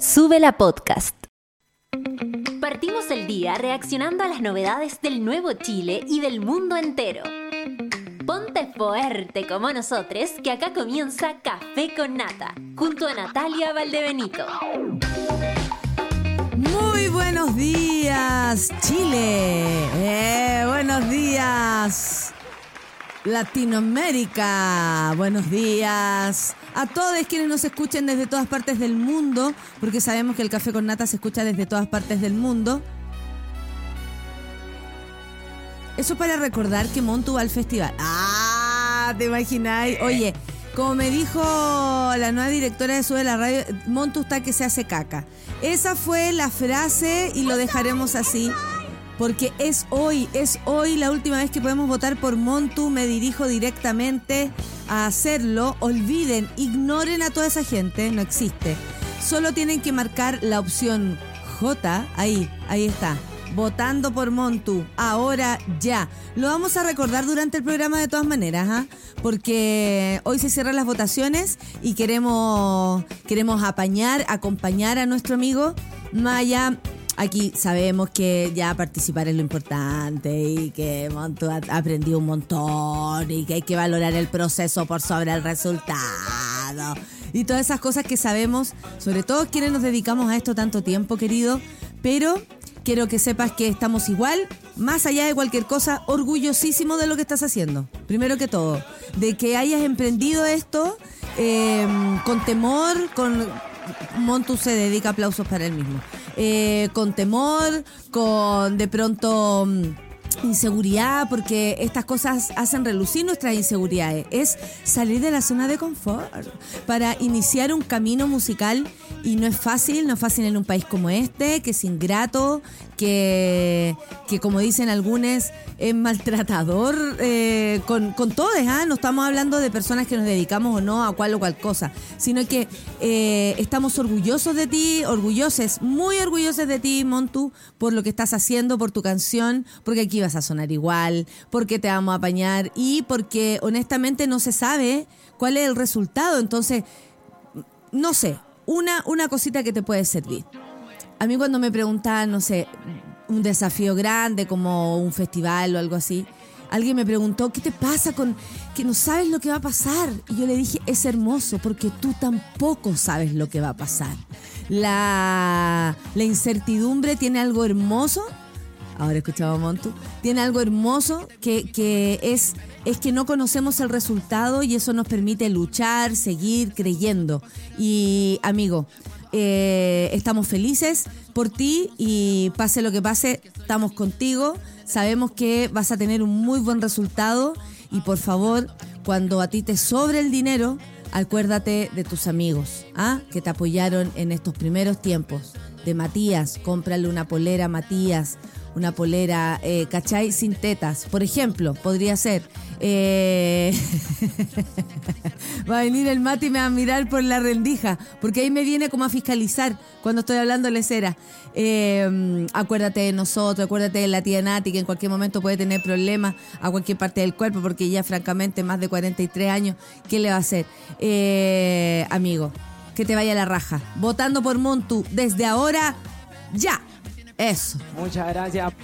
Sube la podcast. Partimos el día reaccionando a las novedades del nuevo Chile y del mundo entero. Ponte fuerte como nosotros, que acá comienza Café con Nata, junto a Natalia Valdebenito. Muy buenos días, Chile. Eh, buenos días, Latinoamérica. Buenos días a todos quienes nos escuchen desde todas partes del mundo, porque sabemos que el Café con Nata se escucha desde todas partes del mundo. Eso para recordar que Montu va al festival. ¡Ah! ¿Te imagináis? Oye, como me dijo la nueva directora de Sube la Radio, Montu está que se hace caca. Esa fue la frase y lo dejaremos así. Porque es hoy, es hoy la última vez que podemos votar por Montu. Me dirijo directamente a hacerlo. Olviden, ignoren a toda esa gente, no existe. Solo tienen que marcar la opción J, ahí, ahí está votando por Montu. Ahora ya. Lo vamos a recordar durante el programa de todas maneras, ¿ah? porque hoy se cierran las votaciones y queremos, queremos apañar, acompañar a nuestro amigo Maya. Aquí sabemos que ya participar es lo importante y que ha aprendido un montón y que hay que valorar el proceso por sobre el resultado. Y todas esas cosas que sabemos, sobre todo quienes nos dedicamos a esto tanto tiempo, querido. Pero quiero que sepas que estamos igual, más allá de cualquier cosa, orgullosísimo de lo que estás haciendo. Primero que todo, de que hayas emprendido esto em, con temor, con... Montu se dedica aplausos para él mismo. Eh, con temor, con de pronto mm, inseguridad, porque estas cosas hacen relucir nuestras inseguridades. Es salir de la zona de confort para iniciar un camino musical y no es fácil, no es fácil en un país como este, que es ingrato, que, que como dicen algunos, es maltratador eh, con, con todos, ¿ah? no estamos hablando de personas que nos dedicamos o no a cual o cual cosa, sino que eh, estamos orgullosos de ti, orgullosos, muy orgullosos de ti, Montu, por lo que estás haciendo, por tu canción, porque aquí vas a sonar igual, porque te vamos a apañar y porque honestamente no se sabe cuál es el resultado, entonces, no sé, una, una cosita que te puede servir. A mí cuando me preguntaban, no sé, un desafío grande como un festival o algo así, alguien me preguntó, ¿qué te pasa con que no sabes lo que va a pasar? Y yo le dije, es hermoso porque tú tampoco sabes lo que va a pasar. La, incertidumbre tiene algo hermoso. Ahora escuchaba Montu. Tiene algo hermoso que, que es es que no conocemos el resultado y eso nos permite luchar, seguir creyendo. Y amigo, eh, estamos felices por ti y pase lo que pase, estamos contigo. Sabemos que vas a tener un muy buen resultado y por favor, cuando a ti te sobre el dinero, acuérdate de tus amigos ¿ah? que te apoyaron en estos primeros tiempos. De Matías, cómprale una polera a Matías una polera, eh, ¿cachai? Sin tetas. Por ejemplo, podría ser. Eh, va a venir el mate y me va a mirar por la rendija, porque ahí me viene como a fiscalizar cuando estoy hablando lecera. Eh, acuérdate de nosotros, acuérdate de la tía Nati, que en cualquier momento puede tener problemas a cualquier parte del cuerpo, porque ya francamente más de 43 años, ¿qué le va a hacer? Eh, amigo, que te vaya la raja. Votando por Montu desde ahora, ya. Eso. Muchas gracias.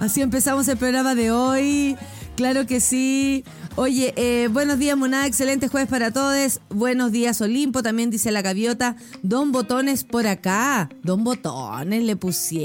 Así empezamos el programa de hoy. Claro que sí. Oye, eh, buenos días, Monada. Excelente jueves para todos. Buenos días, Olimpo. También dice la gaviota. Don Botones por acá. Don Botones le pusieron.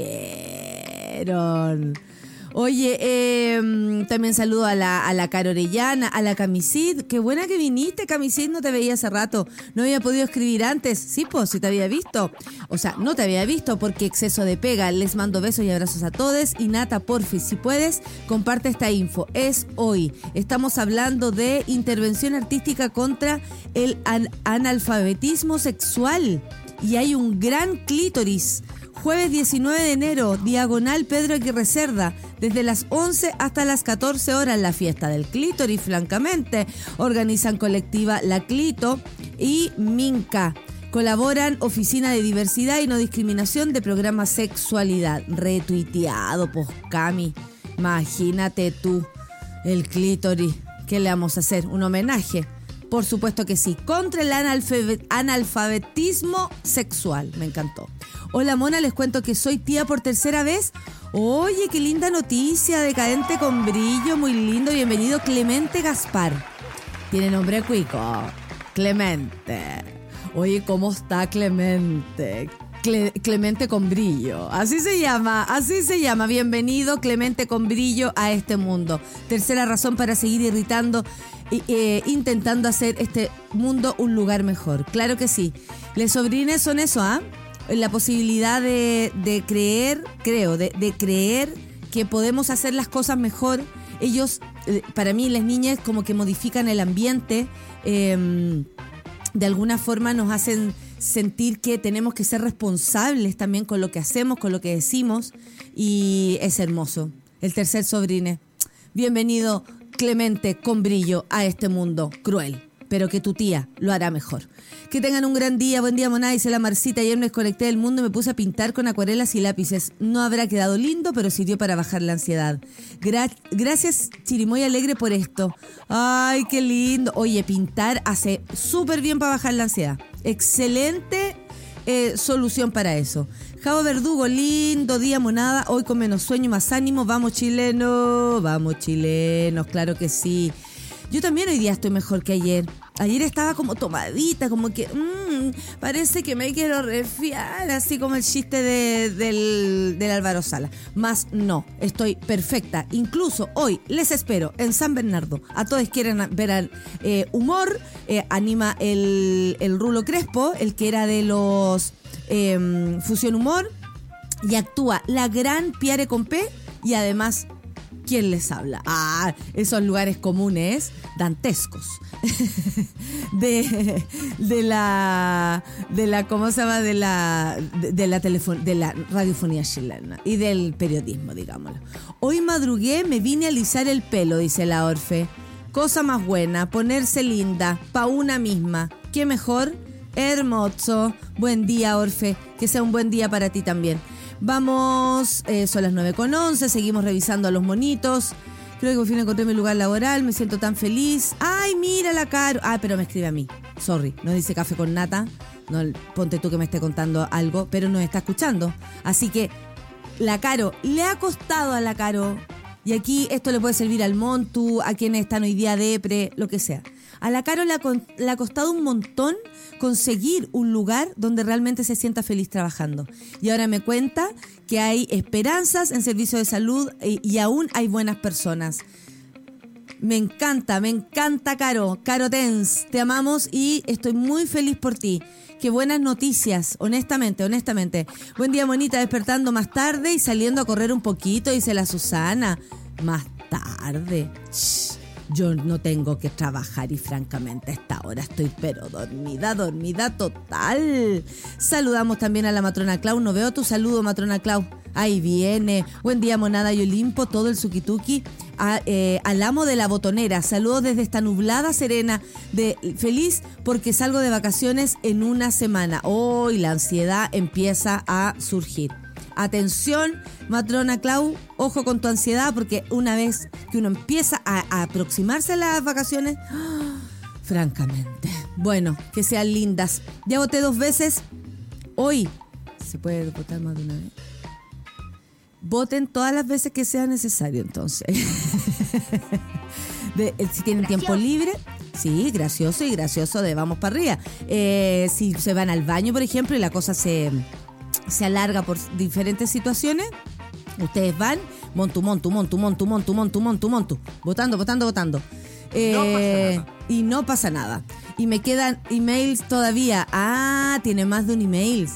Oye, eh, también saludo a la, a Caro Orellana, a la Camisid. Qué buena que viniste, Camisid. No te veía hace rato. No había podido escribir antes. Sí, pues, si te había visto. O sea, no te había visto porque exceso de pega. Les mando besos y abrazos a todos. Y Nata, porfis, si puedes, comparte esta info. Es hoy. Estamos hablando de intervención artística contra el analfabetismo sexual. Y hay un gran clítoris Jueves 19 de enero, diagonal Pedro Aguirre Cerda, desde las 11 hasta las 14 horas, la fiesta del clítoris, francamente. Organizan colectiva La Clito y Minca. Colaboran Oficina de Diversidad y No Discriminación de Programa Sexualidad. Retuiteado, pues Cami. Imagínate tú, el clítoris. ¿Qué le vamos a hacer? ¿Un homenaje? Por supuesto que sí. Contra el analfabetismo sexual. Me encantó. Hola Mona, les cuento que soy tía por tercera vez. Oye, qué linda noticia. Decadente con brillo. Muy lindo. Bienvenido Clemente Gaspar. Tiene nombre cuico. Clemente. Oye, ¿cómo está Clemente? Clemente con brillo. Así se llama, así se llama. Bienvenido Clemente con brillo a este mundo. Tercera razón para seguir irritando e intentando hacer este mundo un lugar mejor. Claro que sí. Les sobrines son eso, ¿ah? La posibilidad de, creer, creo, de, creer que podemos hacer las cosas mejor. Ellos, eh, para mí, las niñas como que modifican el ambiente, em, de alguna forma nos hacen sentir que tenemos que ser responsables también con lo que hacemos, con lo que decimos, y es hermoso. El tercer sobrine. Bienvenido, Clemente, con brillo a este mundo cruel, pero que tu tía lo hará mejor. Que tengan un gran día, buen día Moná, dice la Marcita. Ayer me desconecté del mundo y me puse a pintar con acuarelas y lápices. No habrá quedado lindo, pero sirvió para bajar la ansiedad. gracias Chirimoy Alegre por esto. Ay, qué lindo. Oye, pintar hace súper bien para bajar la ansiedad. Excelente eh, solución para eso. Javo Verdugo, lindo día, monada. Hoy con menos sueño, más ánimo. Vamos, chilenos. Vamos, chilenos, claro que sí. Yo también hoy día estoy mejor que ayer. Ayer estaba como tomadita, como que mmm, parece que me quiero refiar, así como el chiste del, del, Álvaro Sala. Más no, estoy perfecta. Incluso hoy les espero en San Bernardo. A todos quieren ver eh, humor. Eh, anima el, el Rulo Crespo, el que era de los em, Fusión Humor. Y actúa la gran Pierre Compé y además ¿Quién les habla? Ah, esos lugares comunes dantescos. de, de la de la ¿cómo se llama? de la de, la de la radiofonía chilena y del periodismo, digámoslo. Hoy madrugué, me vine a alisar el pelo, dice la Orfe. Cosa más buena, ponerse linda, pa' una misma. ¿Qué mejor? Hermoso. Buen día, Orfe. Que sea un buen día para ti también. Vamos, eh, son las 9 con 11, seguimos revisando a los monitos. Creo que por fin encontré mi lugar laboral, me siento tan feliz. Ay, mira la Caro. Ah, pero me escribe a mí. Sorry, no dice café con nata. No, ponte tú que me esté contando algo, pero nos está escuchando. Así que la Caro, le ha costado a la Caro. Y aquí esto le puede servir al Montu, a quienes están hoy día depre, lo que sea. A la Caro le ha, costado un montón conseguir un lugar donde realmente se sienta feliz trabajando. Y ahora me cuenta que hay esperanzas en servicio de salud y, aún hay buenas personas. Me encanta, me encanta, Caro. Caro Tens, te amamos y estoy muy feliz por ti. Qué buenas noticias, honestamente, honestamente. Buen día, monita, despertando más tarde y saliendo a correr un poquito, dice la Susana. Más tarde yo no tengo que trabajar y francamente a esta hora estoy pero dormida, dormida total. Saludamos también a la matrona Clau, no veo tu saludo matrona Clau. Ahí viene. Buen día, monada y Olimpo, todo el suquituki. Eh, al amo de la botonera. Saludos desde esta nublada serena. De, feliz porque salgo de vacaciones en una semana. Hoy la ansiedad empieza a surgir. Atención, matrona Clau, ojo con tu ansiedad porque una vez que uno empieza a, aproximarse a las vacaciones, francamente, bueno, que sean lindas. Ya voté dos veces. Hoy, ¿se puede votar más de una vez? Voten todas las veces que sea necesario, entonces. Eh, si tienen tiempo libre, sí, gracioso y gracioso de vamos para arriba. Eh, si se van al baño, por ejemplo, y la cosa se se alarga por diferentes situaciones, ustedes van, montu, montu, montu, montu, montu, montu, montu, montu, votando, votando, votando. Eh, y no pasa nada. Y me quedan emails todavía. Ah, tiene más de un email.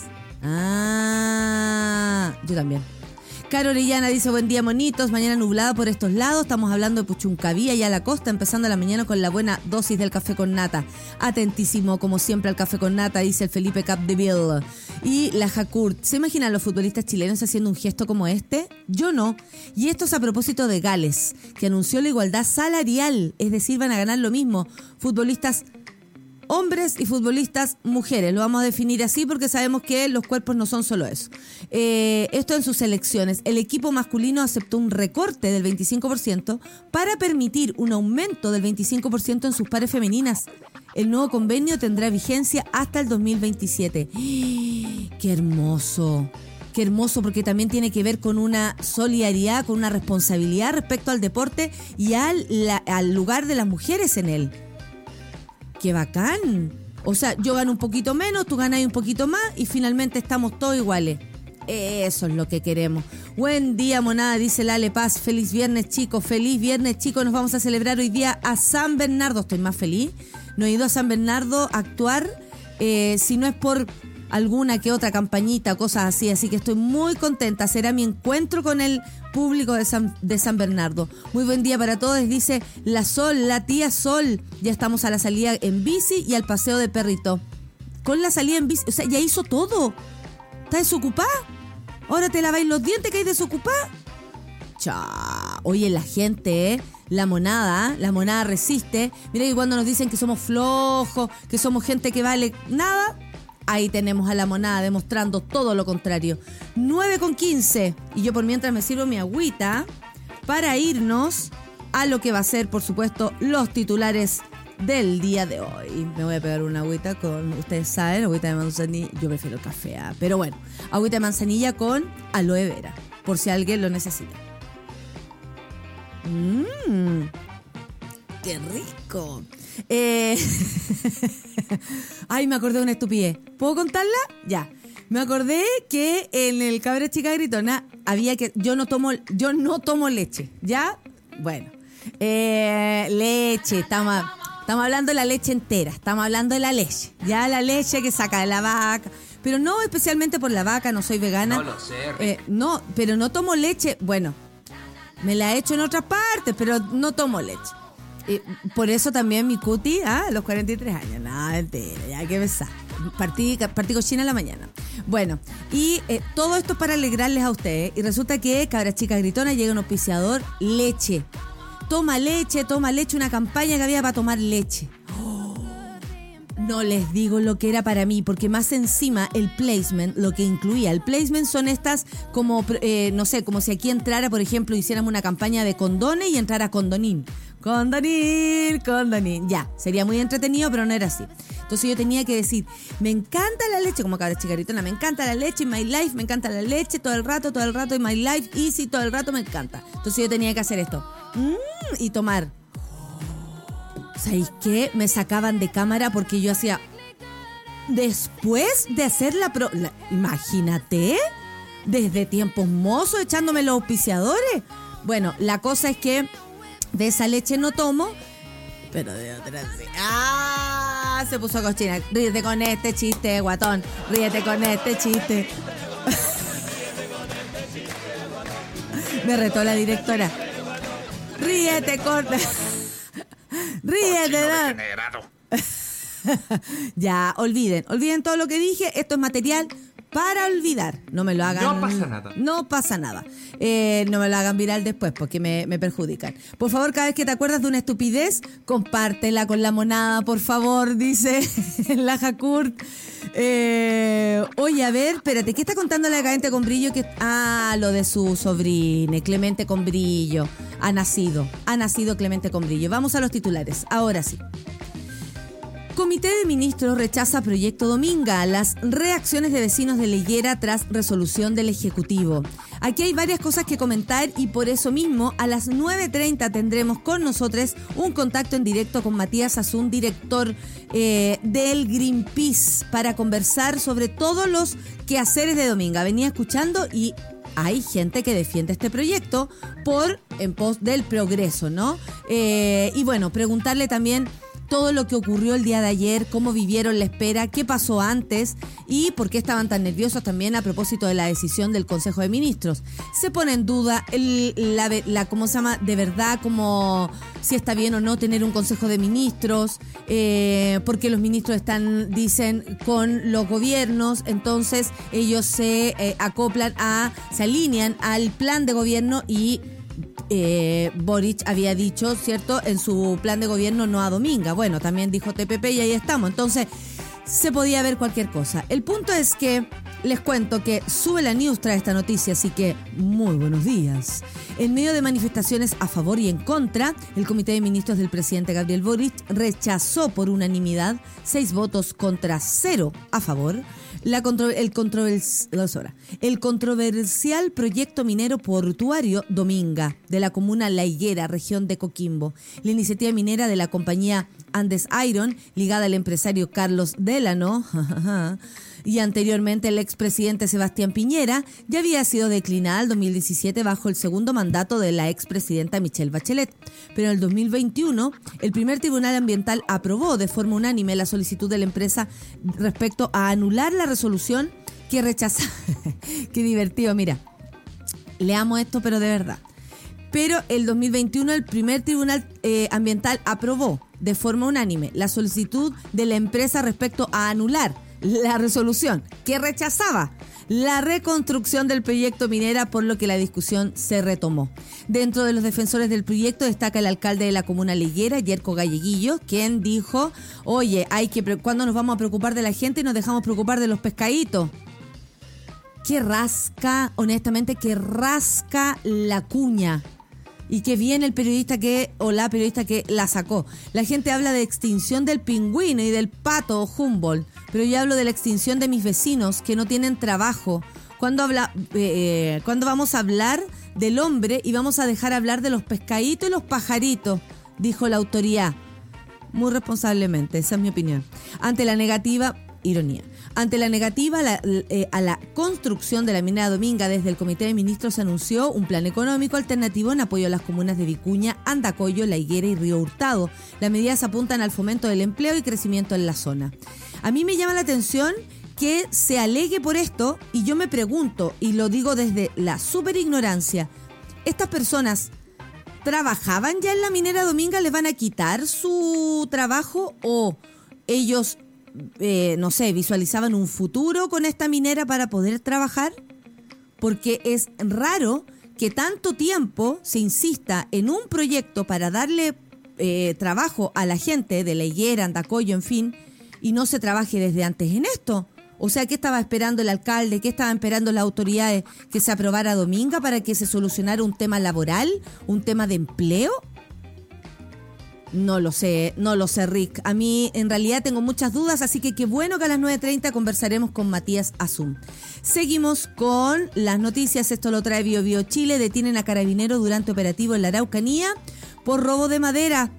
Ah, yo también. Caro dice, buen día monitos, mañana nublada por estos lados, estamos hablando de Puchuncavía y a la costa, empezando la mañana con la buena dosis del café con nata. Atentísimo, como siempre, al café con nata, dice el Felipe Capdeville. Y la Jacurt, ¿se imaginan los futbolistas chilenos haciendo un gesto como este? Yo no. Y esto es a propósito de Gales, que anunció la igualdad salarial, es decir, van a ganar lo mismo. Futbolistas hombres y futbolistas mujeres. Lo vamos a definir así porque sabemos que los cuerpos no son solo eso. Eh, esto en sus elecciones. El equipo masculino aceptó un recorte del 25% para permitir un aumento del 25% en sus pares femeninas. El nuevo convenio tendrá vigencia hasta el 2027. ¡Qué hermoso! Qué hermoso porque también tiene que ver con una solidaridad, con una responsabilidad respecto al deporte y al, al lugar de las mujeres en él. ¡Qué bacán! O sea, yo gano un poquito menos, tú ganas un poquito más y finalmente estamos todos iguales. Eso es lo que queremos. Buen día, monada, dice Lale Paz. Feliz viernes, chicos. Feliz viernes, chicos. Nos vamos a celebrar hoy día a San Bernardo. Estoy más feliz. No he ido a San Bernardo a actuar, eh, si no es por alguna que otra campañita, cosas así. Así que estoy muy contenta. Será mi encuentro con el público de San, Bernardo. Muy buen día para todos, dice la Sol, la tía Sol. Ya estamos a la salida en bici y al paseo de perrito. Con la salida en bici, o sea, ya hizo todo. ¿Está desocupada? Ahora te laváis los dientes que hay desocupada. Cha. Oye, la gente, ¿eh? La monada, la monada resiste. Mira que cuando nos dicen que somos flojos, que somos gente que vale nada, ahí tenemos a la monada demostrando todo lo contrario. 9 con 15. Y yo por mientras me sirvo mi agüita para irnos a lo que va a ser, por supuesto, los titulares del día de hoy. Me voy a pegar una agüita con, ustedes saben, agüita de manzanilla. Yo prefiero café, ¿ah? pero bueno, agüita de manzanilla con aloe vera, por si alguien lo necesita. Mmm, qué rico. Eh, ay, me acordé de una estupidez. ¿Puedo contarla? Ya. Me acordé que en el cabre chica gritona había que. Yo no tomo, yo no tomo leche. ¿Ya? Bueno. Eh, leche, estamos Estamos hablando de la leche entera, estamos hablando de la leche. Ya la leche que saca de la vaca. Pero no especialmente por la vaca, no soy vegana. No lo sé. Eh, no, pero no tomo leche. Bueno, me la he hecho en otras partes, pero no tomo leche. Por eso también mi cuti, ah, a los 43 años. Nada, entera, ya que besar. Partí, partí cochina en la mañana. Bueno, y eh, todo esto para alegrarles a ustedes. Y resulta que Cabra Chica Gritona llega un auspiciador leche toma leche, toma leche, una campaña que había para tomar leche. No les digo lo que era para mí, porque más encima el placement, lo que incluía, el placement son estas como, eh, no sé, como si aquí entrara, por ejemplo, hiciéramos una campaña de condones y entrara condonín. Condonín, condonín. Ya, sería muy entretenido, pero no era así. Entonces yo tenía que decir, me encanta la leche, como cabra chicaritona, me encanta la leche, my life, me encanta la leche, todo el rato, todo el rato, y my life, easy, todo el rato me encanta. Entonces yo tenía que hacer esto. Mm, y tomar. ¿Sabéis qué? Me sacaban de cámara porque yo hacía. Después de hacer la, pro... Imagínate. Desde tiempos mozos echándome los auspiciadores. Bueno, la cosa es que de esa leche no tomo, pero de otra sí. ¡Ah! Se puso cochina. Ríete con este chiste, guatón. Ríete con este chiste. Me retó la directora. Ríete, corta. Ríete, ya, olviden, olviden todo lo que dije. Esto es material para olvidar. No me lo hagan. No pasa nada. No pasa nada. Eh, no me lo hagan viral después porque me, perjudican. Por favor, cada vez que te acuerdas de una estupidez, compártela con la monada, por favor, dice la Jacurt. Eh, oye, a ver, espérate, ¿qué está contando la cadente con brillo? Que, ah, lo de su sobrine, Clemente con brillo. Ha nacido, ha nacido Clemente con brillo. Vamos a los titulares, ahora sí. Comité de Ministros rechaza proyecto Dominga, las reacciones de vecinos de Leyera tras resolución del Ejecutivo. Aquí hay varias cosas que comentar y por eso mismo a las 9.30 tendremos con nosotros un contacto en directo con Matías Azun, director eh, del Greenpeace, para conversar sobre todos los quehaceres de Dominga. Venía escuchando y hay gente que defiende este proyecto por en pos del progreso, ¿no? Eh, y bueno, preguntarle también todo lo que ocurrió el día de ayer, cómo vivieron la espera, qué pasó antes y por qué estaban tan nerviosos también a propósito de la decisión del Consejo de Ministros. Se pone en duda la, ¿cómo se llama? De verdad, como si está bien o no tener un Consejo de Ministros, eh, porque los ministros están, dicen, con los gobiernos, entonces ellos se eh, acoplan a, se alinean al plan de gobierno y eh, Boric había dicho, ¿cierto?, en su plan de gobierno no a Dominga. Bueno, también dijo TPP y ahí estamos. Entonces, se podía ver cualquier cosa. El punto es que les cuento que sube la news trae esta noticia, así que muy buenos días. En medio de manifestaciones a favor y en contra, el Comité de Ministros del presidente Gabriel Boric rechazó por unanimidad seis votos contra cero a favor el, el controversial proyecto minero portuario Dominga de la comuna La Higuera, región de Coquimbo. La iniciativa minera de la compañía Andes Iron, ligada al empresario Carlos Delano, y anteriormente el expresidente Sebastián Piñera, ya había sido declinada en 2017 bajo el segundo mandato de la expresidenta Michelle Bachelet. Pero en el 2021, el primer tribunal ambiental aprobó de forma unánime la solicitud de la empresa respecto a anular la resolución que rechaza. Qué divertido, mira. Leamos esto, pero de verdad. Pero el 2021 el primer tribunal eh, ambiental aprobó de forma unánime la solicitud de la empresa respecto a anular la resolución que rechazaba la reconstrucción del proyecto minera, por lo que la discusión se retomó. Dentro de los defensores del proyecto destaca el alcalde de la comuna Liguera, Yerko Galleguillo, quien dijo, oye, hay que ¿cuándo nos vamos a preocupar de la gente y nos dejamos preocupar de los pescaditos? Que rasca, honestamente, que rasca la cuña y que viene el periodista que, o la periodista que la sacó. La gente habla de extinción del pingüino y del pato Humboldt, pero yo hablo de la extinción de mis vecinos que no tienen trabajo. ¿Cuándo, habla, eh, eh vamos a hablar del hombre y vamos a dejar hablar de los pescaditos y los pajaritos? Dijo la autoridad. Muy responsablemente, esa es mi opinión. Ante la negativa, ironía. Ante la negativa eh, a la construcción de la minera Dominga, desde el Comité de Ministros se anunció un plan económico alternativo en apoyo a las comunas de Vicuña, Andacoyo, La Higuera y Río Hurtado. Las medidas apuntan al fomento del empleo y crecimiento en la zona. A mí me llama la atención que se alegue por esto y yo me pregunto, y lo digo desde la super ignorancia, ¿estas personas trabajaban ya en la minera Dominga? ¿Les van a quitar su trabajo o ellos eh, no sé, visualizaban un futuro con esta minera para poder trabajar? Porque es raro que tanto tiempo se insista en un proyecto para darle eh, trabajo a la gente de la higuera, Andacoyo, en fin, y no se trabaje desde antes en esto. O sea, ¿qué estaba esperando el alcalde? ¿Qué estaban esperando las autoridades? ¿Que se aprobara Dominga para que se solucionara un tema laboral? ¿Un tema de empleo? No lo sé, no lo sé, Rick. A mí en realidad tengo muchas dudas, así que qué bueno que a las 9.30 conversaremos con Matías Azum. Seguimos con las noticias. Esto lo trae Bio, Bio Chile. Detienen a carabinero durante operativo en la Araucanía por robo de madera.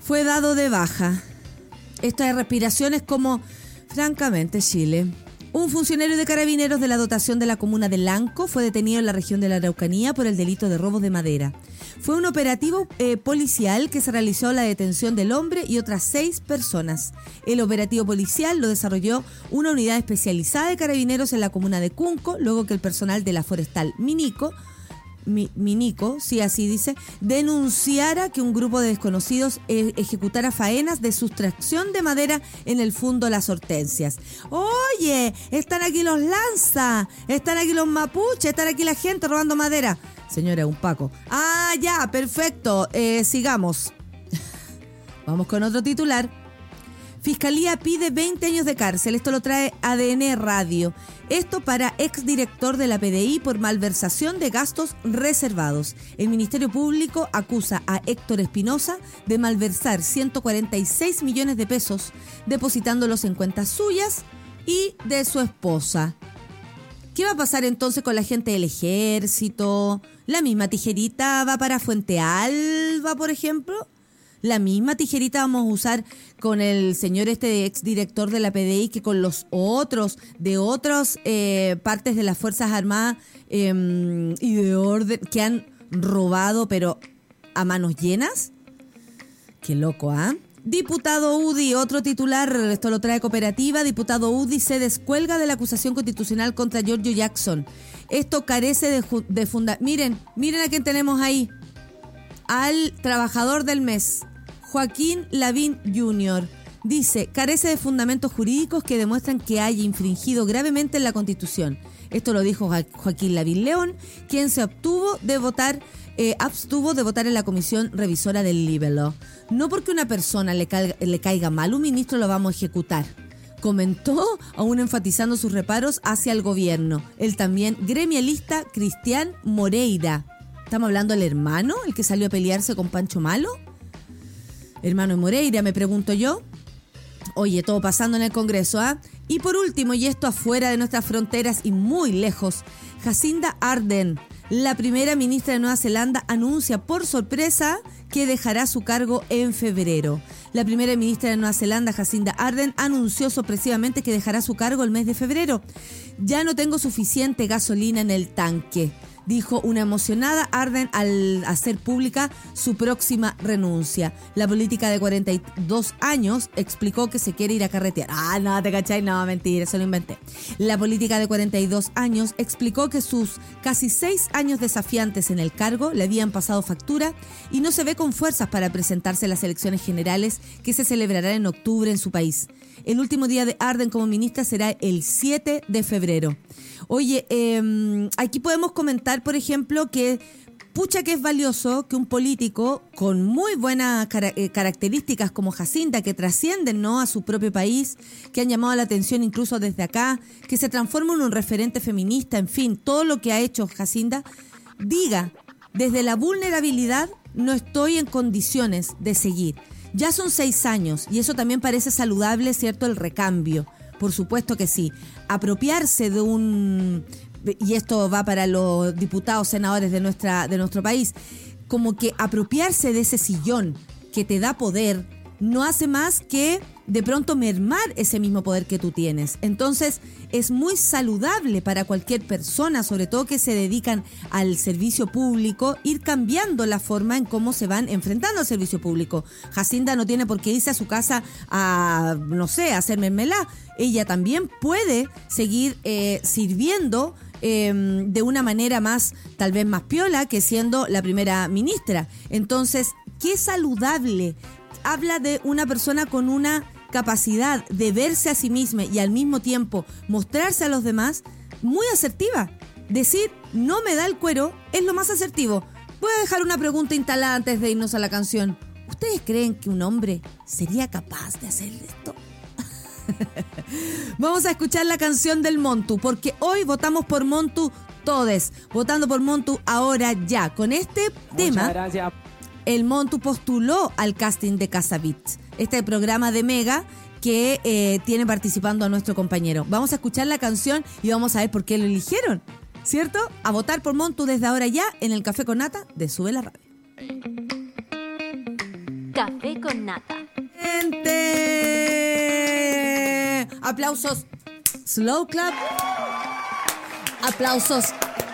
Fue dado de baja. Estas respiraciones como, francamente, Chile. Un funcionario de carabineros de la dotación de la comuna de Lanco fue detenido en la región de la Araucanía por el delito de robo de madera. Fue un operativo eh, policial que se realizó la detención del hombre y otras seis personas. El operativo policial lo desarrolló una unidad especializada de carabineros en la comuna de Cunco, luego que el personal de la forestal Minico Minico, si así dice, denunciara que un grupo de desconocidos e-, ejecutara faenas de sustracción de madera en el fondo Las Hortensias. Oye, están aquí los lanza, están aquí los mapuches, están aquí la gente robando madera. Señora, un Paco. Ah, ya, perfecto. Eh, sigamos. Vamos con otro titular. Fiscalía pide 20 años de cárcel. Esto lo trae ADN Radio. Esto para exdirector de la PDI por malversación de gastos reservados. El Ministerio Público acusa a Héctor Espinosa de malversar 146 millones de pesos, depositándolos en cuentas suyas y de su esposa. ¿Qué va a pasar entonces con la gente del ejército? ¿La misma tijerita va para Fuente Alba, por ejemplo? La misma tijerita vamos a usar con el señor este exdirector de la PDI que con los otros de otras eh, partes de las Fuerzas Armadas em, y de orden que han robado pero a manos llenas. Qué loco, ¿ah? Diputado UDI, otro titular, esto lo trae cooperativa, diputado UDI se descuelga de la acusación constitucional contra Giorgio Jackson. Esto carece de, de funda... Miren, miren a quién tenemos ahí. Al trabajador del mes, Joaquín Lavín Jr. Dice, carece de fundamentos jurídicos que demuestran que haya infringido gravemente la Constitución. Esto lo dijo Joaquín Lavín León, quien se obtuvo de votar, eh, abstuvo de votar en la comisión revisora del Libelo. No porque una persona le, le caiga mal un ministro lo vamos a ejecutar comentó, aún enfatizando sus reparos hacia el gobierno. El también gremialista Cristian Moreira. ¿Estamos hablando del hermano, el que salió a pelearse con Pancho Malo? Hermano Moreira, me pregunto yo. Oye, todo pasando en el Congreso, ¿ah? Y por último, y esto afuera de nuestras fronteras y muy lejos, Jacinda Arden, la primera ministra de Nueva Zelanda, anuncia por sorpresa que dejará su cargo en febrero. La primera ministra de Nueva Zelanda, Jacinda Arden, anunció sorpresivamente que dejará su cargo el mes de febrero. Ya no tengo suficiente gasolina en el tanque dijo una emocionada Arden al hacer pública su próxima renuncia. La política de 42 años explicó que se quiere ir a carretear. Ah, no, te cachai, no, mentira, se lo inventé. La política de 42 años explicó que sus casi seis años desafiantes en el cargo le habían pasado factura y no se ve con fuerzas para presentarse a las elecciones generales que se celebrarán en octubre en su país. El último día de Arden como ministra será el 7 de febrero. Oye, em, aquí podemos comentar, por ejemplo, que pucha que es valioso que un político con muy buenas eh, características como Jacinda, que trascienden ¿no? a su propio país, que han llamado la atención incluso desde acá, que se transforma en un referente feminista, en fin, todo lo que ha hecho Jacinda, diga, desde la vulnerabilidad no estoy en condiciones de seguir. Ya son seis años y eso también parece saludable, ¿cierto? El recambio. Por supuesto que sí. Apropiarse de un y esto va para los diputados, senadores de nuestra de nuestro país, como que apropiarse de ese sillón que te da poder no hace más que de pronto mermar ese mismo poder que tú tienes. Entonces es muy saludable para cualquier persona, sobre todo que se dedican al servicio público, ir cambiando la forma en cómo se van enfrentando al servicio público. Jacinda no tiene por qué irse a su casa a, no sé, a hacer mermelá. Ella también puede seguir eh, sirviendo em, de una manera más, tal vez más piola, que siendo la primera ministra. Entonces, qué saludable habla de una persona con una capacidad de verse a sí misma y al mismo tiempo mostrarse a los demás muy asertiva. Decir, no me da el cuero, es lo más asertivo. Voy a dejar una pregunta instalada antes de irnos a la canción. ¿Ustedes creen que un hombre sería capaz de hacer esto? Vamos a escuchar la canción del Montu, porque hoy votamos por Montu todes. Votando por Montu ahora ya. Con este tema, el Montu postuló al casting de Casabit este programa de Mega que eh, tiene participando a nuestro compañero. Vamos a escuchar la canción y vamos a ver por qué lo eligieron, ¿cierto? A votar por Montu desde ahora ya en el Café con Nata de Sube la Radio. Café con Nata. Gente. Aplausos. Slow Club. Aplausos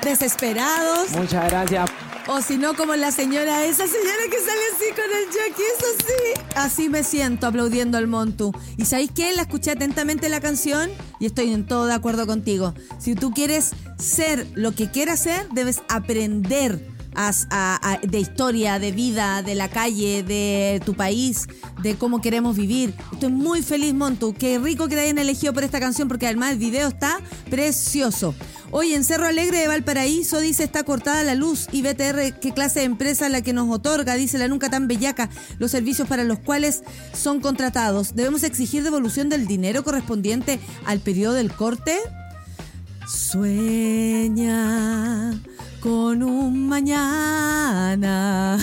desesperados. Muchas gracias. O si no, como la señora, esa señora que sale así con el jockey, eso sí. Así me siento aplaudiendo al Montu. ¿Y sabéis qué? La escuché atentamente la canción y estoy en todo de acuerdo contigo. Si tú quieres ser lo que quieras ser, debes aprender de historia, de vida, de la calle, de tu país, de cómo queremos vivir. Estoy muy feliz, Montu. Qué rico que te hayan elegido por esta canción porque además el video está precioso. Hoy en Cerro Alegre de Valparaíso dice está cortada la luz y BTR, qué clase de empresa la que nos otorga, dice la nunca tan bellaca, los servicios para los cuales son contratados. ¿Debemos exigir devolución del dinero correspondiente al periodo del corte? Sueña con un mañana.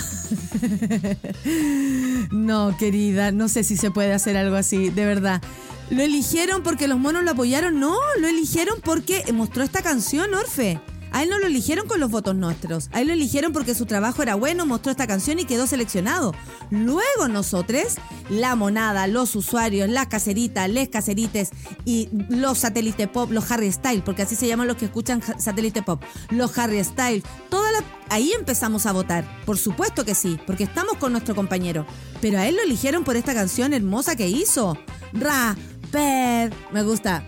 no, querida, no sé si se puede hacer algo así, de verdad. ¿Lo eligieron porque los monos lo apoyaron? No, lo eligieron porque mostró esta canción, Orfe. A él no lo eligieron con los votos nuestros. A él lo eligieron porque su trabajo era bueno, mostró esta canción y quedó seleccionado. Luego nosotros, la monada, los usuarios, las caseritas, les caserites y los satélite pop, los Harry Style, porque así se llaman los que escuchan satélite pop, los Harry Style, toda la... ahí empezamos a votar. Por supuesto que sí, porque estamos con nuestro compañero. Pero a él lo eligieron por esta canción hermosa que hizo. Ra, Per. Me gusta.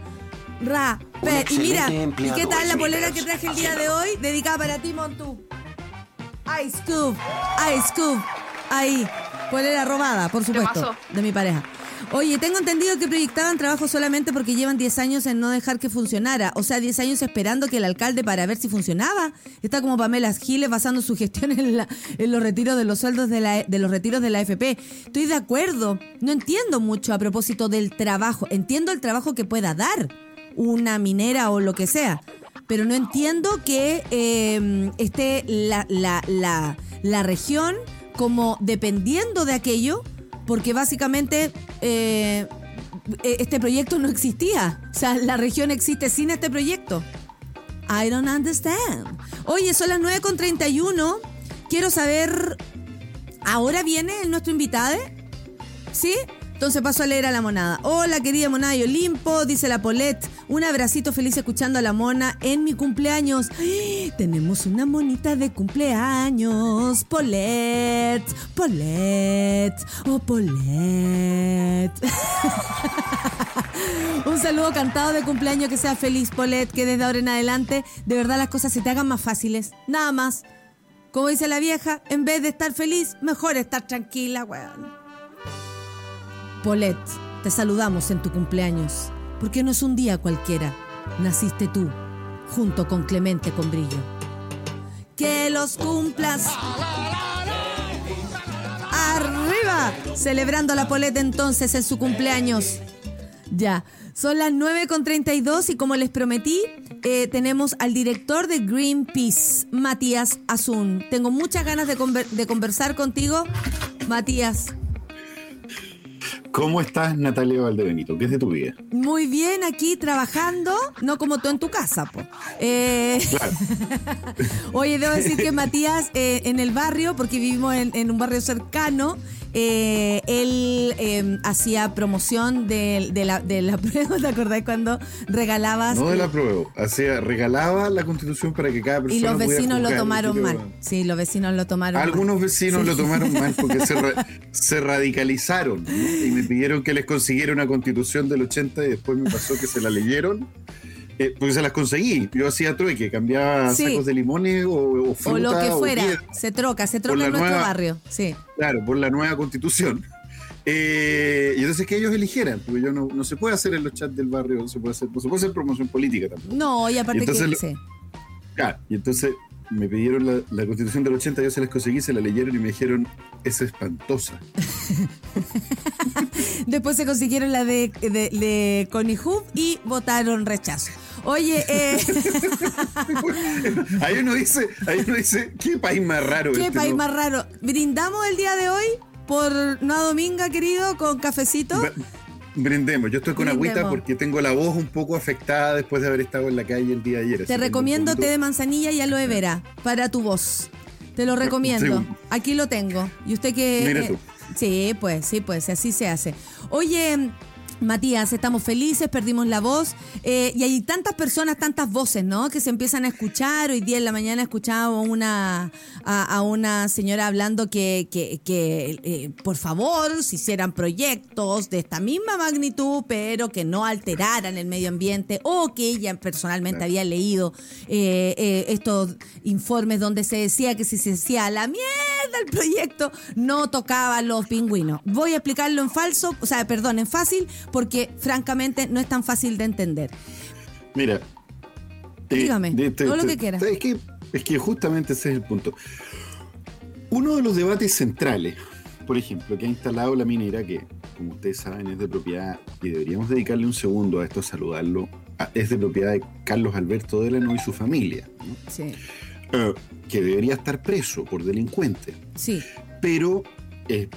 Ra, Per. Y mira, ¿y qué tal la polera que traje el día de hoy? Dedicada para ti, Montu. Ice Cube. Ice Cube. Ahí. Polera robada, por supuesto. De mi pareja. Oye, tengo entendido que proyectaban trabajo solamente porque llevan 10 años en no dejar que funcionara. O sea, 10 años esperando que el alcalde para ver si funcionaba. Está como Pamela Giles basando su gestión en, los retiros de los sueldos de, la, de los retiros de la AFP. Estoy de acuerdo. No entiendo mucho a propósito del trabajo. Entiendo el trabajo que pueda dar una minera o lo que sea. Pero no entiendo que eh, esté la, la, la, la región como dependiendo de aquello porque básicamente eh, e-, este proyecto no existía. O sea, la región existe sin este proyecto. I don't understand. Oye, son las 9.31. Quiero saber, ¿ahora viene nuestro invitado? ¿Sí? Entonces paso a leer a la monada. Hola, querida monada de Olimpo, dice la Polet. Un abracito feliz escuchando a la mona en mi cumpleaños. Tenemos una monita de cumpleaños. Polet, Polet, oh Polet. Un saludo cantado de cumpleaños, que sea feliz, Polet, que desde ahora en adelante de verdad las cosas se te hagan más fáciles. Nada más. Como dice la vieja, en vez de estar feliz, mejor estar tranquila, weón. Polet, te saludamos en tu cumpleaños, porque no es un día cualquiera. Naciste tú, junto con Clemente con brillo. Que los cumplas. Arriba, celebrando a la Polet entonces en su cumpleaños. Ya, son las 9.32 y como les prometí, eh, tenemos al director de Greenpeace, Matías Azun. Tengo muchas ganas de conversar contigo, Matías. ¿Cómo estás, Natalia Valdebenito? ¿Qué es de tu vida? Muy bien, aquí trabajando, no como tú en tu casa, po. Eh, claro. Oye, debo decir que Matías, eh, en el barrio, porque vivimos en, un barrio cercano, eh, él em, hacía promoción de, la, de la prueba, ¿te acordás cuando regalabas? No de la prueba, hacía, regalaba la constitución para que cada persona. Y los vecinos lo tomaron mal. Sí, los vecinos lo tomaron Algunos vecinos lo tomaron mal porque se, se radicalizaron y me pidieron que les consiguiera una constitución del 80 y después me pasó que se la leyeron. Eh, porque se las conseguí. Yo hacía trueque, cambiaba sacos de limones o, fruta. O lo que fuera. se troca, se troca en nuestro barrio. Sí. Claro, por la nueva constitución. Eh, y entonces que ellos eligieran, porque yo no, no, se puede hacer en los chats del barrio, no se puede hacer, no se puede hacer promoción política tampoco. No, y aparte que sí. Claro, y entonces me pidieron la, constitución del 80, yo se las conseguí, se la leyeron y me dijeron, es espantosa. Después se consiguieron la de, de, Connie y votaron rechazo. Oye, eh... ahí, uno dice, ahí uno dice, ¿qué país más raro? ¿Qué este, país más raro? ¿Brindamos el día de hoy por una dominga, querido, con cafecito? Brindemos. Yo estoy con agüita porque tengo la voz un poco afectada después de haber estado en la calle el día de ayer. Te recomiendo té de manzanilla y aloe vera para tu voz. Te lo recomiendo. Aquí lo tengo. Y usted que... Mira tú. sí, pues, sí, pues, así se hace. Oye, Matías, estamos felices, perdimos la voz eh, y hay tantas personas, tantas voces, ¿no? Que se empiezan a escuchar. Hoy día en la mañana escuchaba una, a, una señora hablando que, que, que eh, por favor se hicieran proyectos de esta misma magnitud, pero que no alteraran el medio ambiente o que ella personalmente había leído eh, estos informes donde se decía que si se decía la mierda el proyecto no tocaba los pingüinos. Voy a explicarlo en falso, o sea, perdón, en fácil porque francamente no es tan fácil de entender. Mira, dígame, todo lo que quiera. Es que, es que justamente ese es el punto. Uno de los debates centrales, por ejemplo, que ha instalado la minera, que como ustedes saben es de propiedad, y deberíamos dedicarle un segundo a esto, saludarlo, es de propiedad de Carlos Alberto Delano y su familia. Sí. Eh, que debería estar preso por delincuente. Sí. Pero es,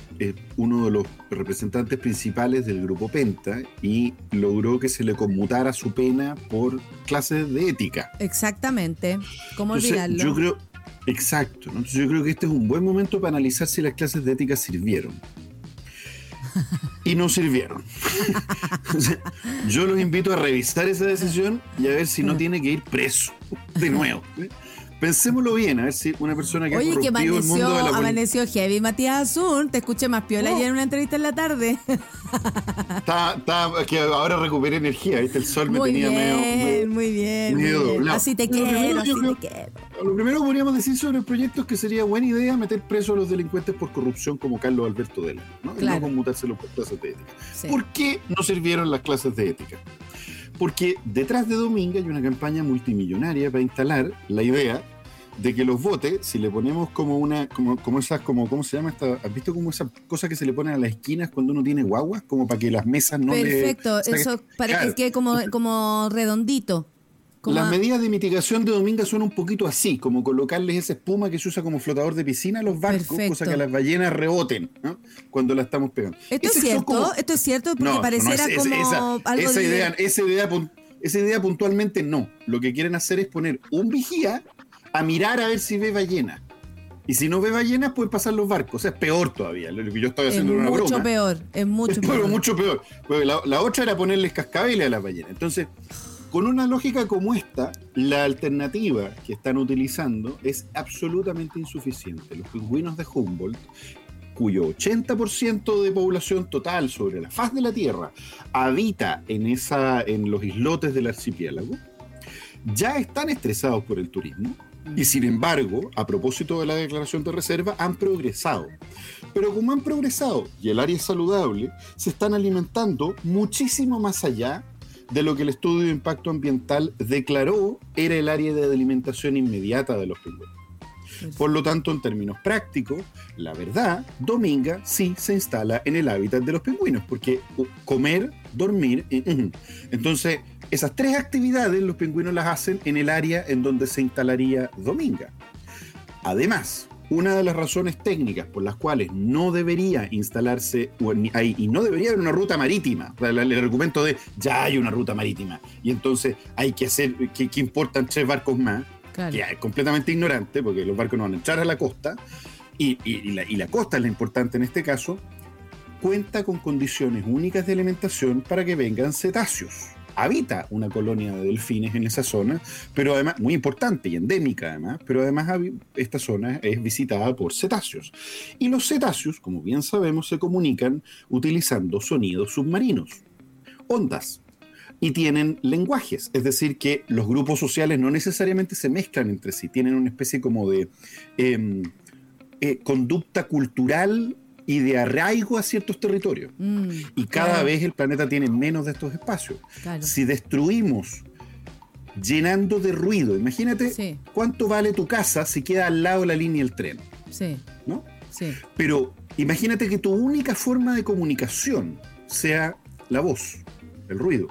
uno de los representantes principales del grupo Penta y logró que se le conmutara su pena por clases de ética. Exactamente. ¿Cómo olvidarlo? Yo creo, exacto. yo creo que este es un buen momento para analizar si las clases de ética sirvieron. y no sirvieron. yo los invito a revisar esa decisión y a ver si no tiene que ir preso de nuevo Pensémoslo bien, a ver si una persona que ha Oye, que corrompido el mundo amaneció, de la política. amaneció heavy Matías Azul. Te escuché más piola ayer en una entrevista en la tarde. Está, está, es que ahora recuperé energía, ¿viste? El sol me Muy tenía bien, medio, medio- muy bien. muy bien. Así te quiero, así creo- te quiero. Lo primero que podríamos decir sobre el proyecto es que sería buena idea meter preso a los delincuentes por corrupción como Carlos Alberto Dela, ¿no? Y Claro. no conmutárselo por clases de ética. Sí. ¿Por qué no sirvieron las clases de ética? Porque detrás de Dominga hay una campaña multimillonaria para instalar la idea de que los votes, si le ponemos como una, como, como esas, como, ¿cómo se llama esta? ¿Has visto como esas cosas que se le ponen a las esquinas cuando uno tiene guaguas? Como para que las mesas no Perfecto, eso para claro. que quede como, como redondito. Como Las a- medidas de mitigación de Dominga son un poquito así, como colocarles esa espuma que se usa como flotador de piscina a los barcos, Perfecto. cosa que las ballenas reboten ¿no? cuando la estamos pegando. Esto es cierto, como- esto es cierto porque No, pareciera es- como esa, algo esa de idea, esa, idea, esa idea puntualmente no. Lo que quieren hacer es poner un vigía a mirar a ver si ve ballenas. Y si no ve ballenas, pueden pasar los barcos. O sea, es peor todavía. Lo que yo estaba es haciendo una mucho broma. peor, es mucho Es peor. pero mucho peor. Porque la, la otra era ponerles cascabeles a las ballenas. Entonces, con una lógica como esta, la alternativa que están utilizando es absolutamente insuficiente. Los pingüinos de Humboldt, cuyo 80% de población total sobre la faz de la Tierra habita en, esa, en los islotes del archipiélago, ya están estresados por el turismo y sin embargo, a propósito de la declaración de reserva, han progresado. Pero como han progresado y el área es saludable, se están alimentando muchísimo más allá de lo que el estudio de impacto ambiental declaró era el área de alimentación inmediata de los pingüinos. Por lo tanto, en términos prácticos, la verdad, Dominga sí se instala en el hábitat de los pingüinos, porque comer, dormir, eh, ujú. entonces esas tres actividades los pingüinos las hacen en el área en donde se instalaría Dominga. Además, una de las razones técnicas por las cuales no debería instalarse ahí y no debería haber una ruta marítima, el, el argumento de ya hay una ruta marítima y entonces hay que hacer, que, que importan tres barcos más, Claro. que es completamente ignorante porque los barcos no van a entrar a la costa y, y- y la, y la costa es la importante en este caso, cuenta con condiciones únicas de alimentación para que vengan cetáceos. Habita una colonia de delfines en esa zona, pero además, muy importante y endémica además, pero además esta zona es visitada por cetáceos. Y los cetáceos, como bien sabemos, se comunican utilizando sonidos submarinos, ondas, y tienen lenguajes, es decir, que los grupos sociales no necesariamente se mezclan entre sí, tienen una especie como de em, eh, conducta cultural y de arraigo a ciertos territorios. Mm, Y cada claro, vez el planeta tiene menos de estos espacios. claro. Si destruimos llenando de ruido, imagínate Sí. cuánto vale tu casa si queda al lado de la línea del tren, Sí, ¿no? sí. Pero imagínate que tu única forma de comunicación sea la voz, el ruido.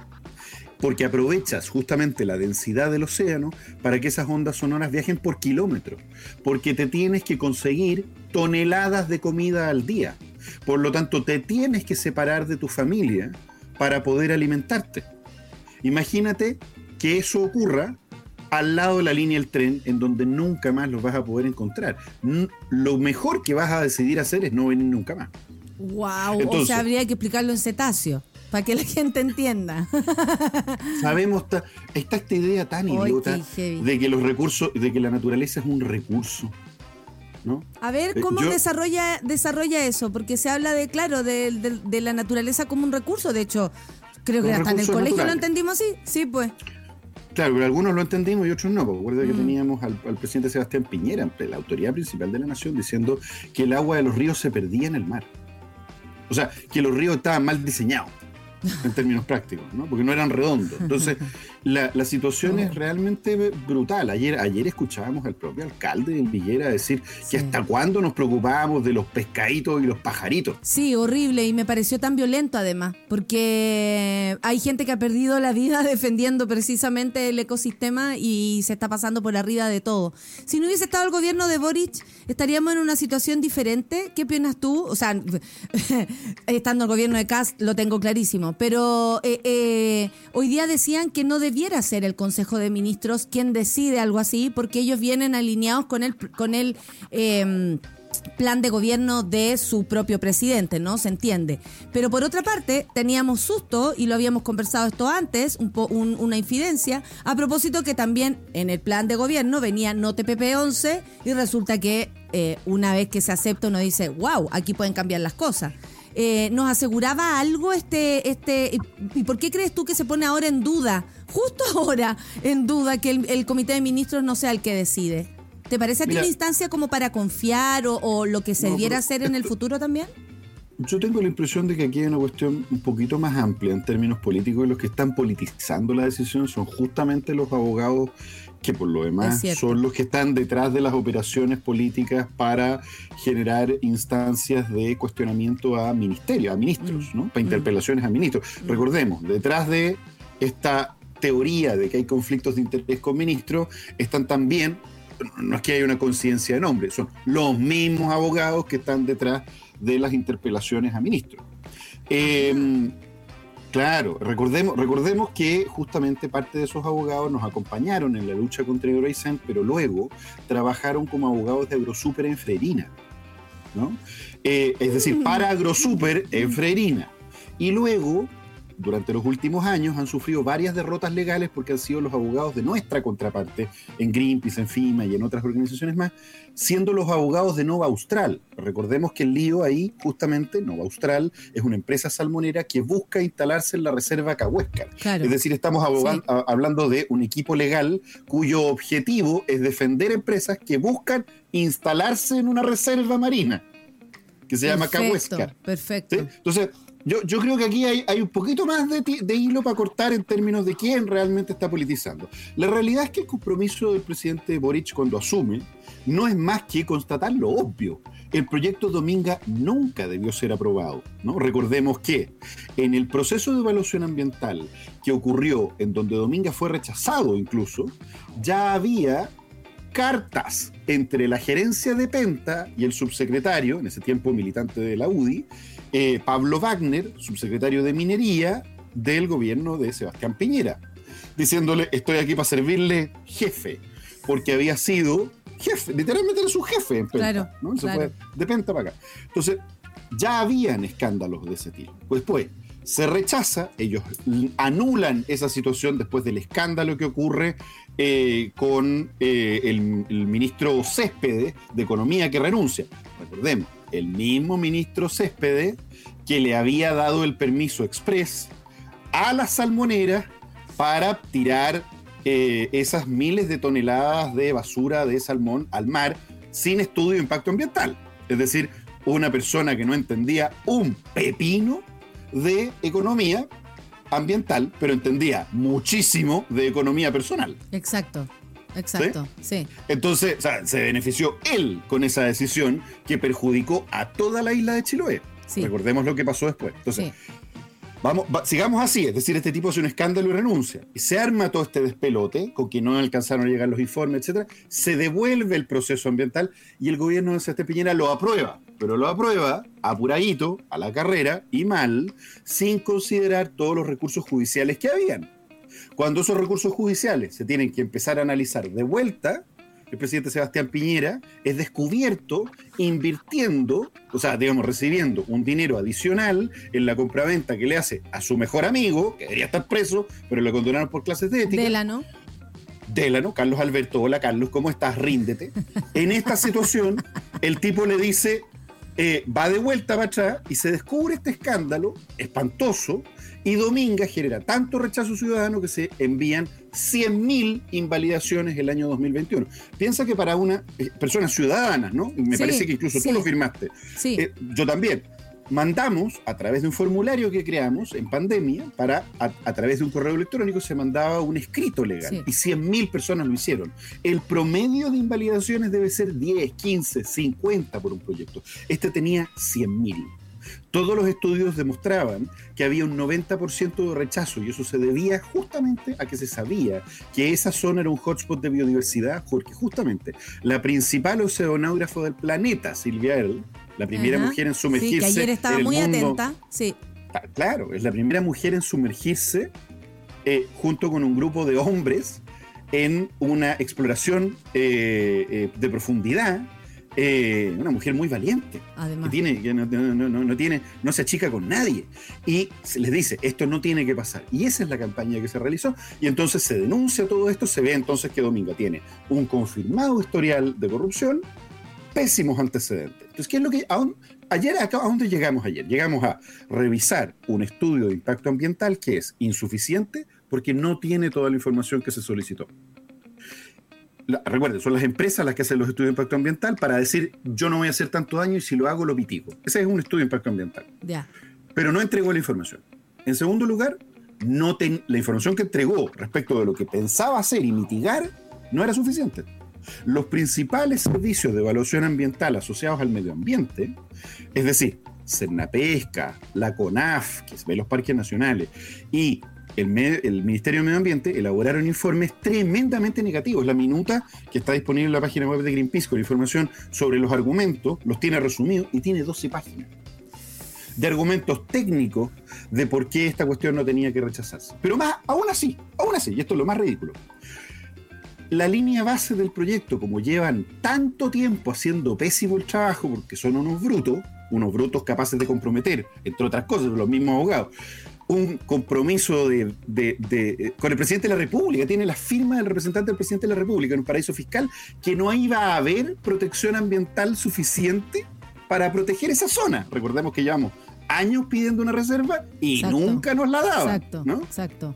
Porque aprovechas justamente la densidad del océano para que esas ondas sonoras viajen por kilómetros. Porque te tienes que conseguir toneladas de comida al día. Por lo tanto, te tienes que separar de tu familia para poder alimentarte. Imagínate que eso ocurra al lado de la línea del tren en donde nunca más los vas a poder encontrar. Lo mejor que vas a decidir hacer es no venir nunca más. Wow, o Entonces- sea, habría que explicarlo en cetáceo para que la gente entienda. Sabemos, ta- está esta idea tan idiota de que los recursos, de que la naturaleza es un recurso. ¿No? A ver, Eh, ¿cómo yo- desarrolla, desarrolla eso? Porque se habla de, claro, de, de- de la naturaleza como un recurso. De hecho, creo que hasta en el colegio lo entendimos así. Sí, pues. Claro, pero algunos lo entendimos y otros no. porque Recuerda que Mm. teníamos al, al presidente Sebastián Piñera, la autoridad principal de la nación, diciendo que el agua de los ríos se perdía en el mar. O sea, que los ríos estaban mal diseñados en términos prácticos, ¿no? porque no eran redondos. Entonces, la, la situación es realmente brutal. Ayer, ayer escuchábamos al propio alcalde de Villera decir Sí. que hasta cuándo nos preocupábamos de los pescaditos y los pajaritos. Sí, horrible y me pareció tan violento además, porque hay gente que ha perdido la vida defendiendo precisamente el ecosistema y se está pasando por arriba de todo. Si no hubiese estado el gobierno de Boric, estaríamos en una situación diferente. ¿Qué opinas tú? O sea, estando el gobierno de Cast lo tengo clarísimo, pero eh, eh, hoy día decían que no debiera ser el Consejo de Ministros quien decide algo así, porque ellos vienen alineados con el, con el eh, plan de gobierno de su propio presidente, ¿no? Se entiende. Pero por otra parte, teníamos susto, y lo habíamos conversado esto antes, un una infidencia, a propósito que también en el plan de gobierno venía no TPP 11 y resulta que eh, una vez que se acepta uno dice, wow, aquí pueden cambiar las cosas. Eh, ¿Nos aseguraba algo este, este, y por qué crees tú que se pone ahora en duda, justo ahora en duda, que el comité de ministros no sea el que decide? ¿Te parece a ti una instancia como para confiar o, lo que se debiera hacer en el futuro también? Yo tengo la impresión de que aquí hay una cuestión un poquito más amplia en términos políticos y los que están politizando la decisión son justamente los abogados que por lo demás son los que están detrás de las operaciones políticas para generar instancias de cuestionamiento a ministerios, a ministros, mm. ¿no? Para mm. interpelaciones a ministros. Mm. Recordemos, detrás de esta teoría de que hay conflictos de interés con ministros, están también no es que haya una conciencia de nombre, son los mismos abogados que están detrás de las interpelaciones a ministros. Claro, recordemos, recordemos que justamente parte de esos abogados nos acompañaron en la lucha contra Euroicent, pero luego trabajaron como abogados de AgroSuper en Freirina. ¿no? Eh, es decir, para AgroSuper en Freirina. Y luego durante los últimos años han sufrido varias derrotas legales porque han sido los abogados de nuestra contraparte en Greenpeace, en FIMA y en otras organizaciones más, siendo los abogados de Nova Austral. Recordemos que el lío ahí, justamente, Nova Austral es una empresa salmonera que busca instalarse en la reserva Cahuéscar. Es decir, estamos hablando de un equipo legal cuyo objetivo es defender empresas que buscan instalarse en una reserva marina que se llama Cahuéscar. Perfecto. Entonces, yo, creo que aquí hay, hay un poquito más de, de, hilo para cortar en términos de quién realmente está politizando. La realidad es que el compromiso del presidente Boric cuando asume no es más que constatar lo obvio. El proyecto Dominga nunca debió ser aprobado. ¿no? Recordemos que en el proceso de evaluación ambiental que ocurrió, en donde Dominga fue rechazado incluso, ya había cartas entre la gerencia de Penta y el subsecretario, en ese tiempo militante de la UDI, eh, Pablo Wagner, subsecretario de Minería del gobierno de Sebastián Piñera, diciéndole, estoy aquí para servirle jefe, porque había sido jefe, literalmente era su jefe en Penta, ¿no? Se fue de Penta para acá. Entonces, ya habían escándalos de ese tipo. Pues, pues, se rechaza, ellos anulan esa situación después del escándalo que ocurre eh, con eh, el, el, ministro Céspedes de Economía que renuncia. Recordemos, el mismo ministro Céspedes que le había dado el permiso express a las salmoneras para tirar eh, esas miles de toneladas de basura de salmón al mar sin estudio de impacto ambiental. Es decir, una persona que no entendía un pepino de economía ambiental, pero entendía muchísimo de economía personal. Exacto. Exacto, sí. Entonces, se benefició él con esa decisión que perjudicó a toda la isla de Chiloé. Recordemos lo que pasó después. Entonces, vamos, sigamos así, es decir, este tipo hace un escándalo y renuncia. Y se arma todo este despelote, con que no alcanzaron a llegar los informes, etcétera. Se devuelve el proceso ambiental y el gobierno de Sebastián Piñera lo aprueba, pero lo aprueba apuradito, a la carrera y mal, sin considerar todos los recursos judiciales que habían. Cuando esos recursos judiciales se tienen que empezar a analizar de vuelta, el presidente Sebastián Piñera es descubierto invirtiendo, o sea, digamos, recibiendo un dinero adicional en la compraventa que le hace a su mejor amigo, que debería estar preso, pero lo condenaron por clases de ética. Delano. Delano, Carlos Alberto, hola Carlos, ¿cómo estás? Ríndete. En esta situación, el tipo le dice, eh, va de vuelta para atrás y se descubre este escándalo espantoso y Dominga genera tanto rechazo ciudadano que se envían 100.000 invalidaciones el año 2021. Piensa que para una eh, persona ciudadana, ¿no? Me parece que incluso tú lo firmaste. Sí. Eh, yo también. Mandamos a través de un formulario que creamos en pandemia, para a, través de un correo electrónico se mandaba un escrito legal y 100.000 personas lo hicieron. El promedio de invalidaciones debe ser 10, 15, 50 por un proyecto. Este tenía 100.000. Todos los estudios demostraban que había un 90% de rechazo y eso se debía justamente a que se sabía que esa zona era un hotspot de biodiversidad porque justamente la principal oceanógrafo del planeta, Silvia Earle, la primera mujer en sumergirse. Sí, que ayer estaba muy atenta, sí. Ah, claro, es la primera mujer en sumergirse eh, junto con un grupo de hombres en una exploración eh, eh, de profundidad eh, una mujer muy valiente. Además. Que tiene, que no, no- no- no- no tiene, no se achica con nadie. Y se les dice, esto no tiene que pasar. Y esa es la campaña que se realizó. Y entonces se denuncia todo esto. Se ve entonces que Dominga tiene un confirmado historial de corrupción, pésimos antecedentes. Entonces, ¿qué es lo que... ayer, acá, ¿a dónde llegamos ayer? Llegamos a revisar un estudio de impacto ambiental que es insuficiente porque no tiene toda la información que se solicitó. La- recuerden, son las empresas las que hacen los estudios de impacto ambiental para decir yo no voy a hacer tanto daño y si lo hago lo mitigo. Ese es un estudio de impacto ambiental. Ya. Pero no entregó la información. En segundo lugar, no ten- la información que entregó respecto de lo que pensaba hacer y mitigar no era suficiente. Los principales servicios de evaluación ambiental asociados al medio ambiente, es decir, Cernapesca, la CONAF, que ve los parques nacionales, y el, Ministerio de Medio Ambiente elaboraron informes tremendamente negativos. La minuta que está disponible en la página web de Greenpeace con información sobre los argumentos, los tiene resumidos y tiene 12 páginas de argumentos técnicos de por qué esta cuestión no tenía que rechazarse. Pero más, aún así, aún así, y esto es lo más ridículo, la línea base del proyecto, como llevan tanto tiempo haciendo pésimo el trabajo, porque son unos brutos, unos brutos capaces de comprometer, entre otras cosas, los mismos abogados, un compromiso de, de- de- eh, con el presidente de la República, tiene la firma del representante del presidente de la República en un paraíso fiscal, que no iba a haber protección ambiental suficiente para proteger esa zona. Recordemos que llevamos años pidiendo una reserva y Exacto. nunca nos la daban. Exacto. ¿no? Exacto.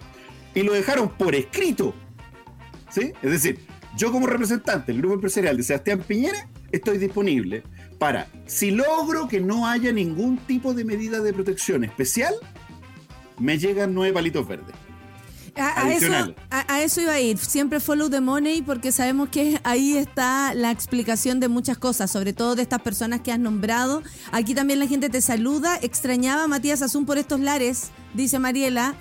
y lo dejaron por escrito. ¿Sí? Es decir, yo como representante del grupo empresarial de Sebastián Piñera estoy disponible para, si logro que no haya ningún tipo de medida de protección especial, me llegan nueve palitos verdes. A, a eso, Adicional. a, a eso iba a ir. Siempre follow the money porque sabemos que ahí está la explicación de muchas cosas, sobre todo de estas personas que has nombrado. Aquí también la gente te saluda. Extrañaba a Matías Azún por estos lares, dice Mariela.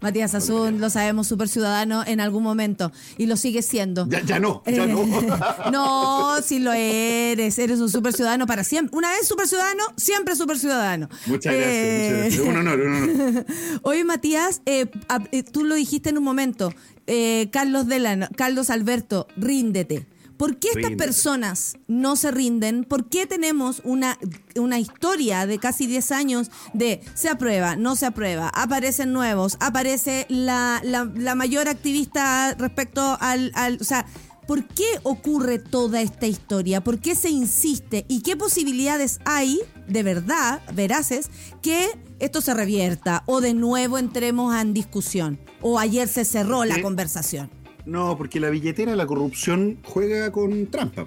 Matías Azún, lo sabemos, súper ciudadano en algún momento y lo sigue siendo. Ya, ya no, ya no. No, si lo eres, eres un super ciudadano para siempre. Una vez super ciudadano, siempre super ciudadano. Muchas gracias, Eh, muchas gracias. Un honor, un honor. Oye, Matías, eh, eh, tú lo dijiste en un momento. eh, Carlos Delano, Carlos Alberto, ríndete. ¿Por qué estas Ríndete. personas no se rinden? ¿Por qué tenemos una, una historia de casi 10 años de se aprueba, no se aprueba, aparecen nuevos, aparece la, la- la mayor activista respecto al, al... O sea, ¿por qué ocurre toda esta historia? ¿Por qué se insiste? ¿Y qué posibilidades hay, de verdad, veraces, que esto se revierta o de nuevo entremos en discusión? ¿O ayer se cerró la Sí. conversación? No, porque la billetera, la corrupción juega con trampa.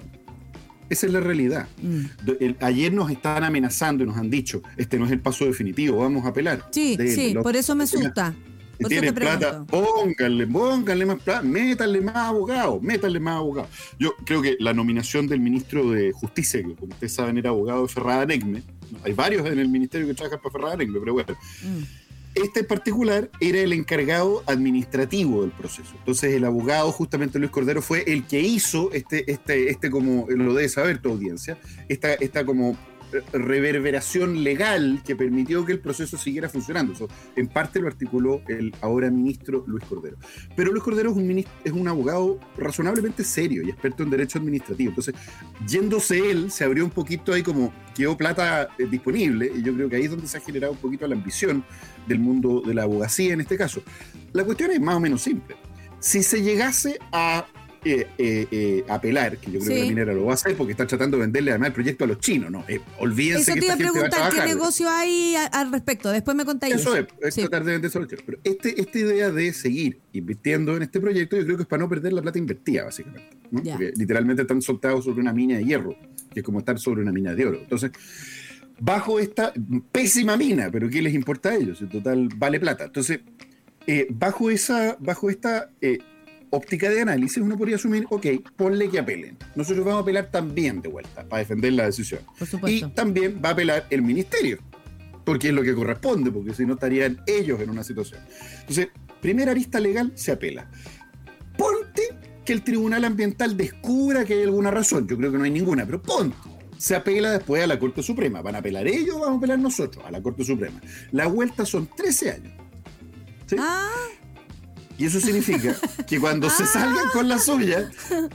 Esa es la realidad. Mm. El- ayer nos están amenazando y nos han dicho, este no es el paso definitivo, vamos a apelar. Sí, De- sí, los- por eso me asusta. Si tienen plata, pónganle, pónganle más plata, métanle más abogados, métanle más abogados. Yo creo que la nominación del ministro de Justicia, que como ustedes saben era abogado de Ferrada Negme, hay varios en el ministerio que trabajan para Ferrada Negme, pero bueno, Mm. Este particular era el encargado administrativo del proceso. Entonces el abogado, justamente Luis Cordero, fue el que hizo este, este, este como, lo debe saber tu audiencia, esta, esta como reverberación legal que permitió que el proceso siguiera funcionando. Eso, en parte lo articuló el ahora ministro Luis Cordero. Pero Luis Cordero es un, minis- es un abogado razonablemente serio y experto en derecho administrativo. Entonces, yéndose él, se abrió un poquito ahí como quedó plata eh, disponible y yo creo que ahí es donde se ha generado un poquito la ambición del mundo de la abogacía en este caso. La cuestión es más o menos simple. Si se llegase a eh, eh, eh, apelar, que yo creo Sí. que la minera lo va a hacer porque están tratando de venderle además el proyecto a los chinos, ¿no? Eh, olvídense Eso que te iba esta a gente va a preguntar, ¿qué negocio hay al respecto? Después me contáis Eso es, es Sí. tratar de venderse a los chinos. Pero este, esta idea de seguir invirtiendo en este proyecto, yo creo que es para no perder la plata invertida, básicamente. Porque literalmente están soltados sobre una mina de hierro, que es como estar sobre una mina de oro. Entonces, bajo esta pésima mina, pero ¿qué les importa a ellos? En total, vale plata. Entonces, eh, bajo, esa, bajo esta eh, óptica de análisis, uno podría asumir, ok, ponle que apelen. Nosotros vamos a apelar también de vuelta para defender la decisión. Por Y supuesto. también va a apelar el ministerio, porque es lo que corresponde, porque si no estarían ellos en una situación. Entonces, primera arista legal se apela. Ponte que el Tribunal Ambiental descubra que hay alguna razón. Yo creo que no hay ninguna, pero ponte. Se apela después a la Corte Suprema. ¿Van a apelar ellos o vamos a apelar nosotros a la Corte Suprema? La vuelta son 13 años. ¿Sí? Ah, Y eso significa que cuando se salgan con la suya,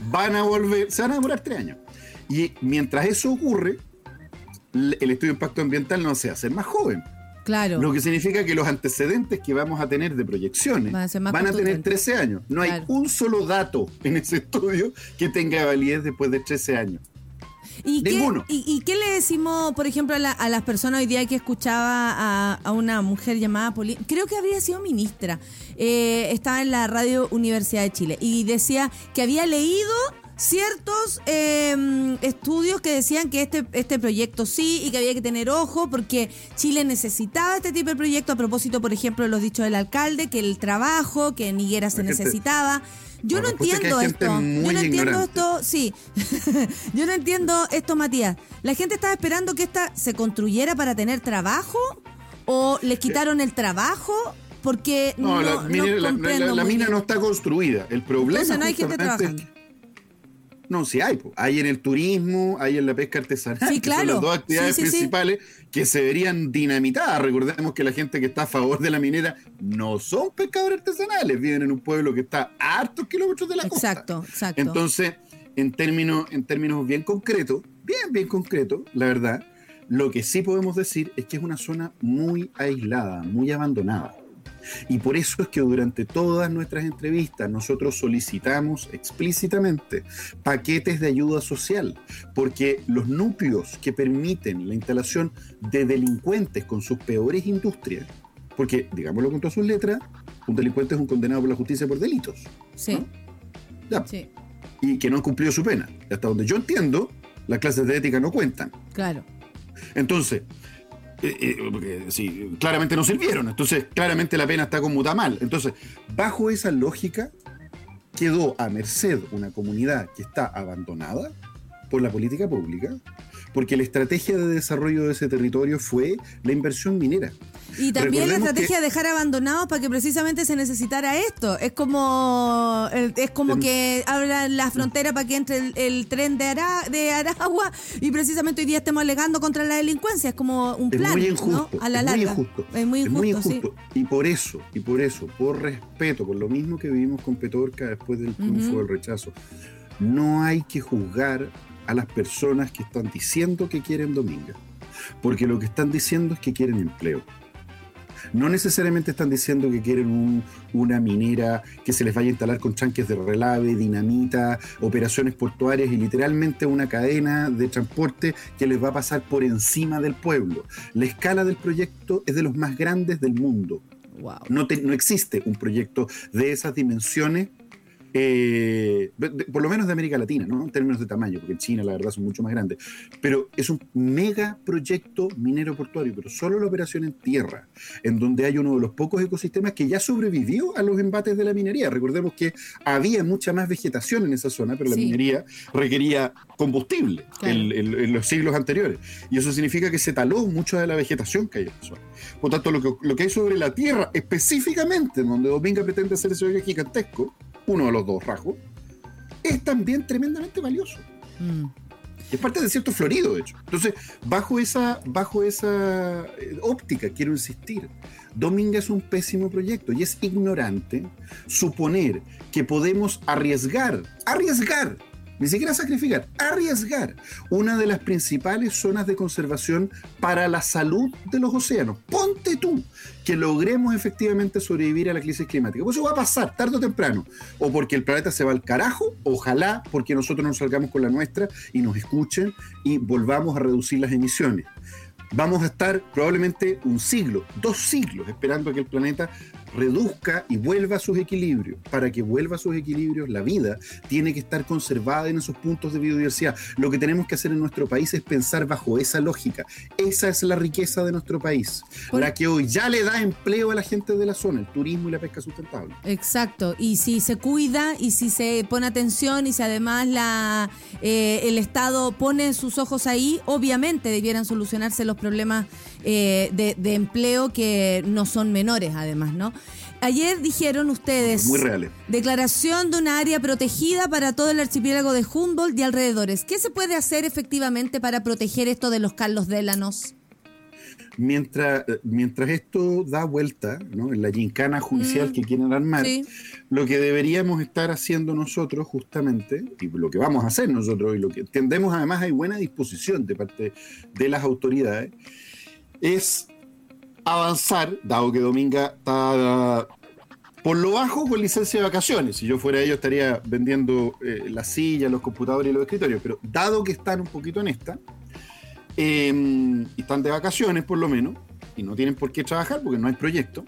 van a volver, se van a demorar tres años. Y mientras eso ocurre, el estudio de impacto ambiental no se hace más joven. Claro. Lo que significa que los antecedentes que vamos a tener de proyecciones van a, tener 13 años. No hay un solo dato en ese estudio que tenga validez después de 13 años. ¿Y Ninguno. Qué, y, qué le decimos, por ejemplo, a, las personas hoy día que escuchaba a, una mujer llamada Polina? Creo que había sido ministra. Eh, estaba en la radio Universidad de Chile y decía que había leído ciertos em, estudios que decían que este, este proyecto sí y que había que tener ojo porque Chile necesitaba este tipo de proyecto a propósito, por ejemplo, de los dichos del alcalde, que el trabajo, que en Higuera se necesitaba. Yo no entiendo esto. Yo no entiendo esto, sí. Yo no entiendo esto, Matías. ¿La gente estaba esperando que esta se construyera para tener trabajo? ¿O les quitaron el trabajo? Porque no, la, mina, no está construida. El problema Entonces no hay gente trabajando. No, sí hay. Hay en el turismo, hay en la pesca artesanal, sí, claro. que son las dos actividades principales que se verían dinamitadas. Recordemos que la gente que está a favor de la minera no son pescadores artesanales, viven en un pueblo que está a hartos kilómetros de la costa. Exacto, exacto. Entonces, en términos, en términos bien concretos, bien, bien concretos, la verdad, lo que sí podemos decir es que es una zona muy aislada, muy abandonada. Y por eso es que durante todas nuestras entrevistas nosotros solicitamos explícitamente paquetes de ayuda social, porque los núcleos que permiten la instalación de delincuentes con sus peores industrias, porque, digámoslo con todas sus letras, un delincuente es un condenado por la justicia por delitos. Sí. sí. Y que no han cumplido su pena. Hasta donde yo entiendo, las clases de ética no cuentan. Claro. Entonces, eh, eh, porque sí, claramente no sirvieron. Entonces, claramente la pena está conmutada mal. Entonces, bajo esa lógica, quedó a merced una comunidad que está abandonada por la política pública, porque la estrategia de desarrollo de ese territorio fue la inversión minera. Y también la estrategia de dejar abandonados para que precisamente se necesitara esto. Es como es como que abran la frontera para que entre el, tren de, de Aragua y precisamente hoy día estemos alegando contra la delincuencia. Es como un plan, muy injusto, ¿no? A la larga. Es muy injusto. Y por eso, y por eso, por respeto, por lo mismo que vivimos con Petorca después del triunfo del rechazo, no hay que juzgar a las personas que están diciendo que quieren Dominga. Porque lo que están diciendo es que quieren empleo. No necesariamente están diciendo que quieren una minera que se les vaya a instalar con chanques de relave, dinamita, operaciones portuarias y literalmente una cadena de transporte que les va a pasar por encima del pueblo. La escala del proyecto es de los más grandes del mundo. No, no existe un proyecto de esas dimensiones eh, por lo menos de América Latina, ¿no? En términos de tamaño, porque en China la verdad son mucho más grandes. Pero es un mega proyecto minero portuario, pero solo la operación en tierra, en donde hay uno de los pocos ecosistemas que ya sobrevivió a los embates de la minería. Recordemos que había mucha más vegetación en esa zona, pero la minería requería combustible en, los siglos anteriores. Y eso significa que se taló mucha de la vegetación que hay en esa zona. Por tanto, lo que, lo que hay sobre la tierra, específicamente, donde Dominga pretende hacer ese viaje gigantesco, uno de los dos rasgos, es también tremendamente valioso. Mm. Es parte de cierto florido, de hecho. Entonces, bajo esa, bajo esa eh, óptica, quiero insistir, Dominga es un pésimo proyecto y es ignorante suponer que podemos arriesgar, arriesgar ni siquiera sacrificar, arriesgar una de las principales zonas de conservación para la salud de los océanos. Ponte tú que logremos efectivamente sobrevivir a la crisis climática. Pues eso va a pasar tarde o temprano. O porque el planeta se va al carajo, ojalá porque nosotros nos salgamos con la nuestra y nos escuchen y volvamos a reducir las emisiones vamos a estar probablemente un siglo, dos siglos, esperando a que el planeta reduzca y vuelva a sus equilibrios. Para que vuelva a sus equilibrios, la vida tiene que estar conservada en esos puntos de biodiversidad. Lo que tenemos que hacer en nuestro país es pensar bajo esa lógica. Esa es la riqueza de nuestro país, la que hoy ya le da empleo a la gente de la zona, el turismo y la pesca sustentable. Exacto, y si se cuida y si se pone atención y si además la, eh, el Estado pone sus ojos ahí, obviamente debieran solucionarse los problemas eh, de, de empleo que no son menores además, ¿no? Ayer dijeron ustedes. Muy reales. Declaración de una área protegida para todo el archipiélago de Humboldt y alrededores. ¿Qué se puede hacer efectivamente para proteger esto de los Carlos Délanos? mientras, mientras esto da vuelta ¿no? en la gincana judicial Mm. que quieren armar, Sí. lo que deberíamos estar haciendo nosotros justamente, y lo que vamos a hacer nosotros, y lo que entendemos además hay buena disposición de parte de las autoridades, es avanzar, dado que Dominga está por lo bajo con licencia de vacaciones. Si yo fuera ellos estaría vendiendo eh, las sillas, los computadores y los escritorios, pero dado que están un poquito en esta, eh, y están de vacaciones por lo menos, y no tienen por qué trabajar porque no hay proyecto,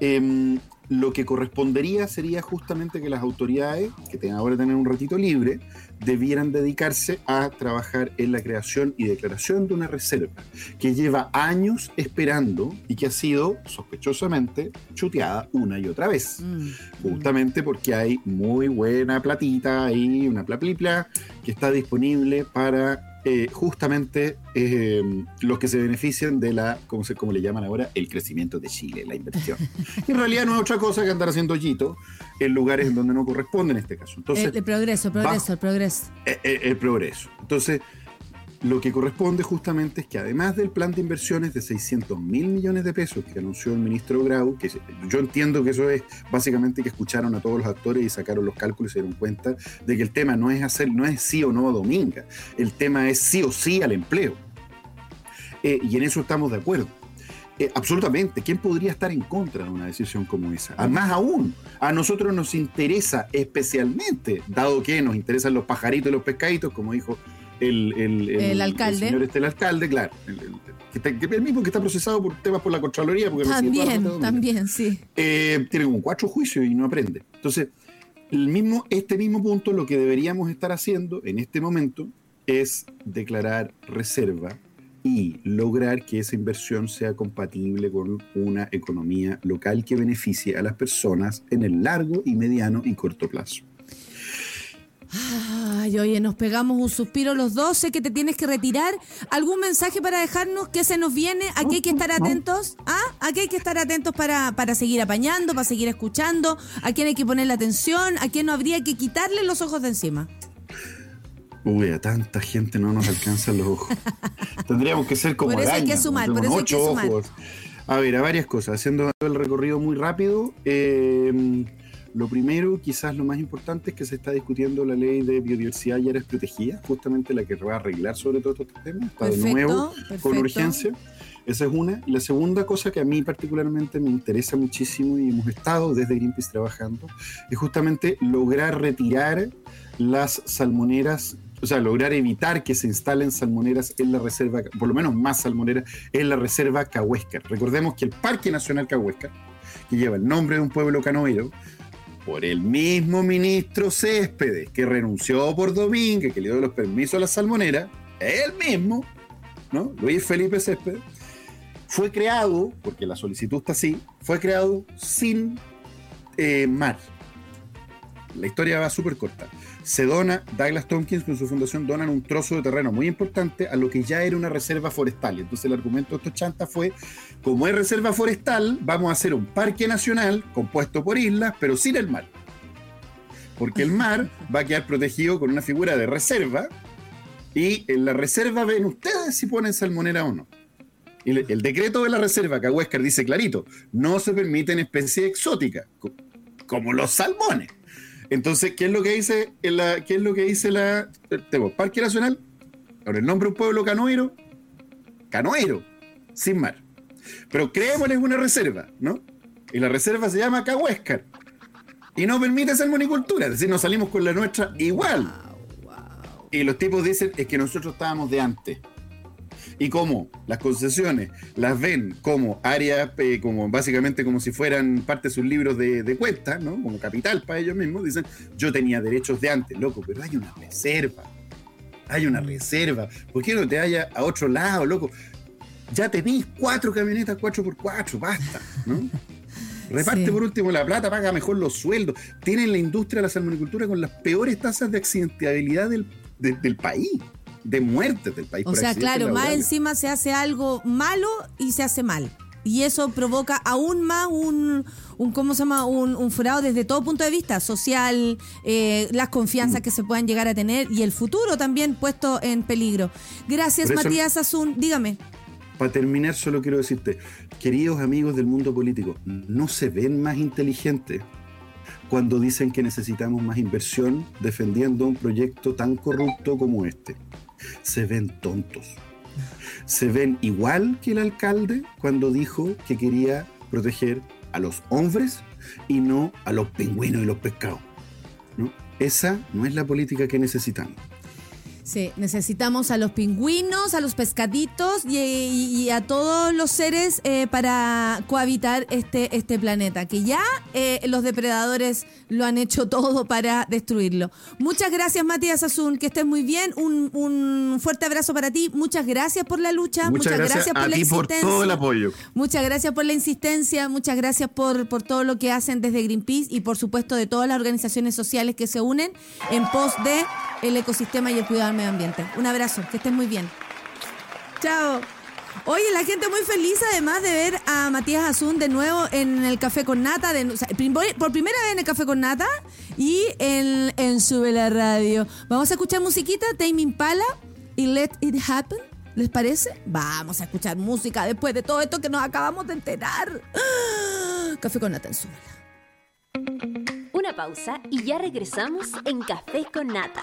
eh, lo que correspondería sería justamente que las autoridades, que tengan ahora tener un ratito libre, debieran dedicarse a trabajar en la creación y declaración de una reserva que lleva años esperando y que ha sido sospechosamente chuteada una y otra vez Mm. justamente porque hay muy buena platita ahí, una plaplipla que está disponible para eh, justamente eh, los que se benefician de la, ¿cómo, se, cómo le llaman ahora? El crecimiento de Chile, la inversión. Y en realidad no es otra cosa que andar haciendo hoyito en lugares en donde no corresponde en este caso. Entonces, el, el progreso, el progreso, bajo- el progreso. eh, eh, el progreso. Entonces, lo que corresponde justamente es que además del plan de inversiones de 600 mil millones de pesos que anunció el ministro Grau, que yo entiendo que eso es básicamente que escucharon a todos los actores y sacaron los cálculos y se dieron cuenta de que el tema no es hacer, no es sí o no a Dominga, el tema es sí o sí al empleo. Eh, y en eso estamos de acuerdo. Eh, absolutamente. ¿Quién podría estar en contra de una decisión como esa? Ah, Más aún, a nosotros nos interesa especialmente, dado que nos interesan los pajaritos y los pescaditos, como dijo el, el, El alcalde. señor este, el alcalde, claro. El, el- que está- que el mismo que está procesado por temas por la Contraloría. Porque También, también, sí. eh, tiene como cuatro juicios y no aprende. Entonces, el mismo, este mismo punto, lo que deberíamos estar haciendo en este momento es declarar reserva y lograr que esa inversión sea compatible con una economía local que beneficie a las personas en el largo y mediano y corto plazo. Ay, oye, nos pegamos un suspiro los dos. Sé que te tienes que retirar. ¿Algún mensaje para dejarnos? ¿Qué se nos viene? ¿A qué hay que estar atentos? ¿Ah? ¿A qué hay que estar atentos para, para seguir apañando, para seguir escuchando? ¿A quién hay que poner la atención? ¿A quién no habría que quitarle los ojos de encima? Uy, a tanta gente no nos alcanzan los ojos. Tendríamos que ser como Por eso hay que arañas, sumar, como por eso hay que ocho sumar. ojos. A ver, a varias cosas. Haciendo el recorrido muy rápido. eh, lo primero, quizás lo más importante, es que se está discutiendo la ley de biodiversidad y áreas protegidas, justamente la que va a arreglar sobre todo estos temas. Está de Perfecto, nuevo perfecto. con urgencia. Esa es una. La segunda cosa que a mí particularmente me interesa muchísimo y hemos estado desde Greenpeace trabajando, es justamente lograr retirar las salmoneras, o sea, lograr evitar que se instalen salmoneras en la reserva, por lo menos más salmoneras, en la reserva Cahuéscar. Recordemos que el Parque Nacional Cahuéscar, que lleva el nombre de un pueblo canoero, por el mismo ministro Céspedes, que renunció por Domínguez, que le dio los permisos a la salmonera, él mismo, ¿no? Luis Felipe Céspedes, fue creado, porque la solicitud está así, fue creado sin eh, mar. La historia va súper corta. Se dona, Douglas Tompkins con su fundación donan un trozo de terreno muy importante a lo que ya era una reserva forestal. Entonces el argumento de estos chantas fue, como es reserva forestal, vamos a hacer un parque nacional compuesto por islas, pero sin el mar. Porque el mar va a quedar protegido con una figura de reserva y en la reserva ven ustedes si ponen salmonera o no. El, el decreto de la reserva, Cahuéscar dice clarito, no se permiten especies exóticas, co- como los salmones. Entonces, ¿qué es lo que dice en la, qué es lo que dice la tenemos Parque Nacional? Con el nombre de un pueblo canoero, canoero, sin mar. Pero creémosle una reserva, ¿no? Y la reserva se llama Cahuéscar. Y no permite salmonicultura, es decir, nos salimos con la nuestra igual. Y los tipos dicen, es que nosotros estábamos de antes. Y como las concesiones las ven como áreas, eh, como básicamente como si fueran parte de sus libros de, de cuentas, ¿no? Como capital para ellos mismos, dicen, yo tenía derechos de antes, loco, pero hay una reserva. Hay una reserva. ¿Por qué no te vayas a otro lado, loco? Ya tenéis cuatro camionetas 4x4, basta, ¿no? Reparte Sí. por último la plata, paga mejor los sueldos. Tienen la industria de la salmonicultura con las peores tasas de accidentabilidad del, de- del país, de muertes del país. O por sea, claro, más encima se hace algo malo y se hace mal. Y eso provoca aún más un, un ¿cómo se llama? Un, un furado desde todo punto de vista, social, eh, las confianzas que se puedan llegar a tener y el futuro también puesto en peligro. Gracias, eso- Matías Azun. Dígame. para terminar, solo quiero decirte, queridos amigos del mundo político, no se ven más inteligentes cuando dicen que necesitamos más inversión defendiendo un proyecto tan corrupto como este. Se ven tontos. Se ven igual que el alcalde cuando dijo que quería proteger a los hombres y no a los pingüinos y los pescados. ¿no? Esa no es la política que necesitamos. Sí, necesitamos a los pingüinos, a los pescaditos y, a todos los seres eh, para cohabitar este, este planeta, que ya eh, los depredadores lo han hecho todo para destruirlo. Muchas gracias Matías Azul, que estés muy bien, un, fuerte abrazo para ti, muchas gracias por la lucha, muchas, gracias, por la insistencia. por todo el apoyo. Muchas gracias por la insistencia, muchas gracias por, por todo lo que hacen desde Greenpeace y por supuesto de todas las organizaciones sociales que se unen en pos de el ecosistema y el cuidado medio ambiente. Un abrazo, que estén muy bien. Chao. Oye, la gente muy feliz además de ver a Matías Azun de nuevo en el Café con Nata, por primera vez en el Café con Nata y en, en Sube la Radio. Vamos a escuchar musiquita, Tame Impala y Let It Happen. ¿Les parece? Vamos a escuchar música después de todo esto que nos acabamos de enterar. Café con Nata en Súbela. Una pausa y ya regresamos en Café con Nata.